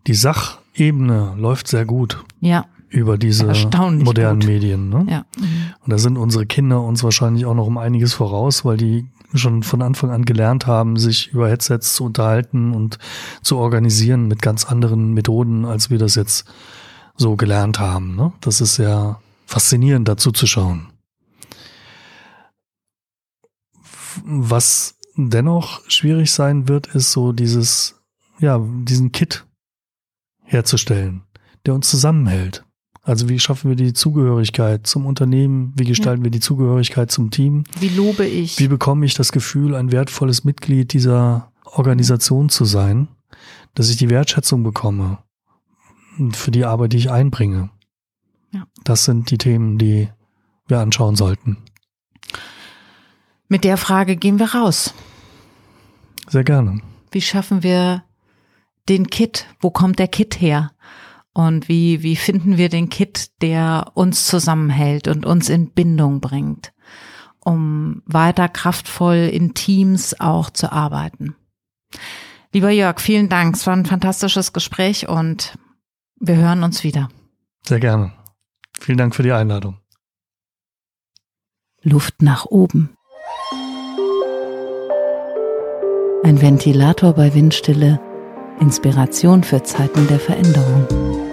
die Sachebene läuft sehr gut. Ja. Über diese modernen gut. Medien. Ne? Ja. Mhm. Und da sind unsere Kinder uns wahrscheinlich auch noch um einiges voraus, weil die schon von Anfang an gelernt haben, sich über Headsets zu unterhalten und zu organisieren mit ganz anderen Methoden, als wir das jetzt so gelernt haben. Ne? Das ist sehr faszinierend dazu zu schauen. Was dennoch schwierig sein wird, ist so dieses, ja, diesen Kit herzustellen, der uns zusammenhält. Also wie schaffen wir die Zugehörigkeit zum Unternehmen? Wie gestalten ja. wir die Zugehörigkeit zum Team? Wie lobe ich? Wie bekomme ich das Gefühl, ein wertvolles Mitglied dieser Organisation zu sein, dass ich die Wertschätzung bekomme für die Arbeit, die ich einbringe? Ja. Das sind die Themen, die wir anschauen sollten. Mit der Frage gehen wir raus. Sehr gerne. Wie schaffen wir den Kit? Wo kommt der Kit her? Und wie, wie finden wir den Kit, der uns zusammenhält und uns in Bindung bringt, um weiter kraftvoll in Teams auch zu arbeiten? Lieber Jörg, vielen Dank. Es war ein fantastisches Gespräch und wir hören uns wieder. Sehr gerne. Vielen Dank für die Einladung. Luft nach oben. Ein Ventilator bei Windstille. Inspiration für Zeiten der Veränderung.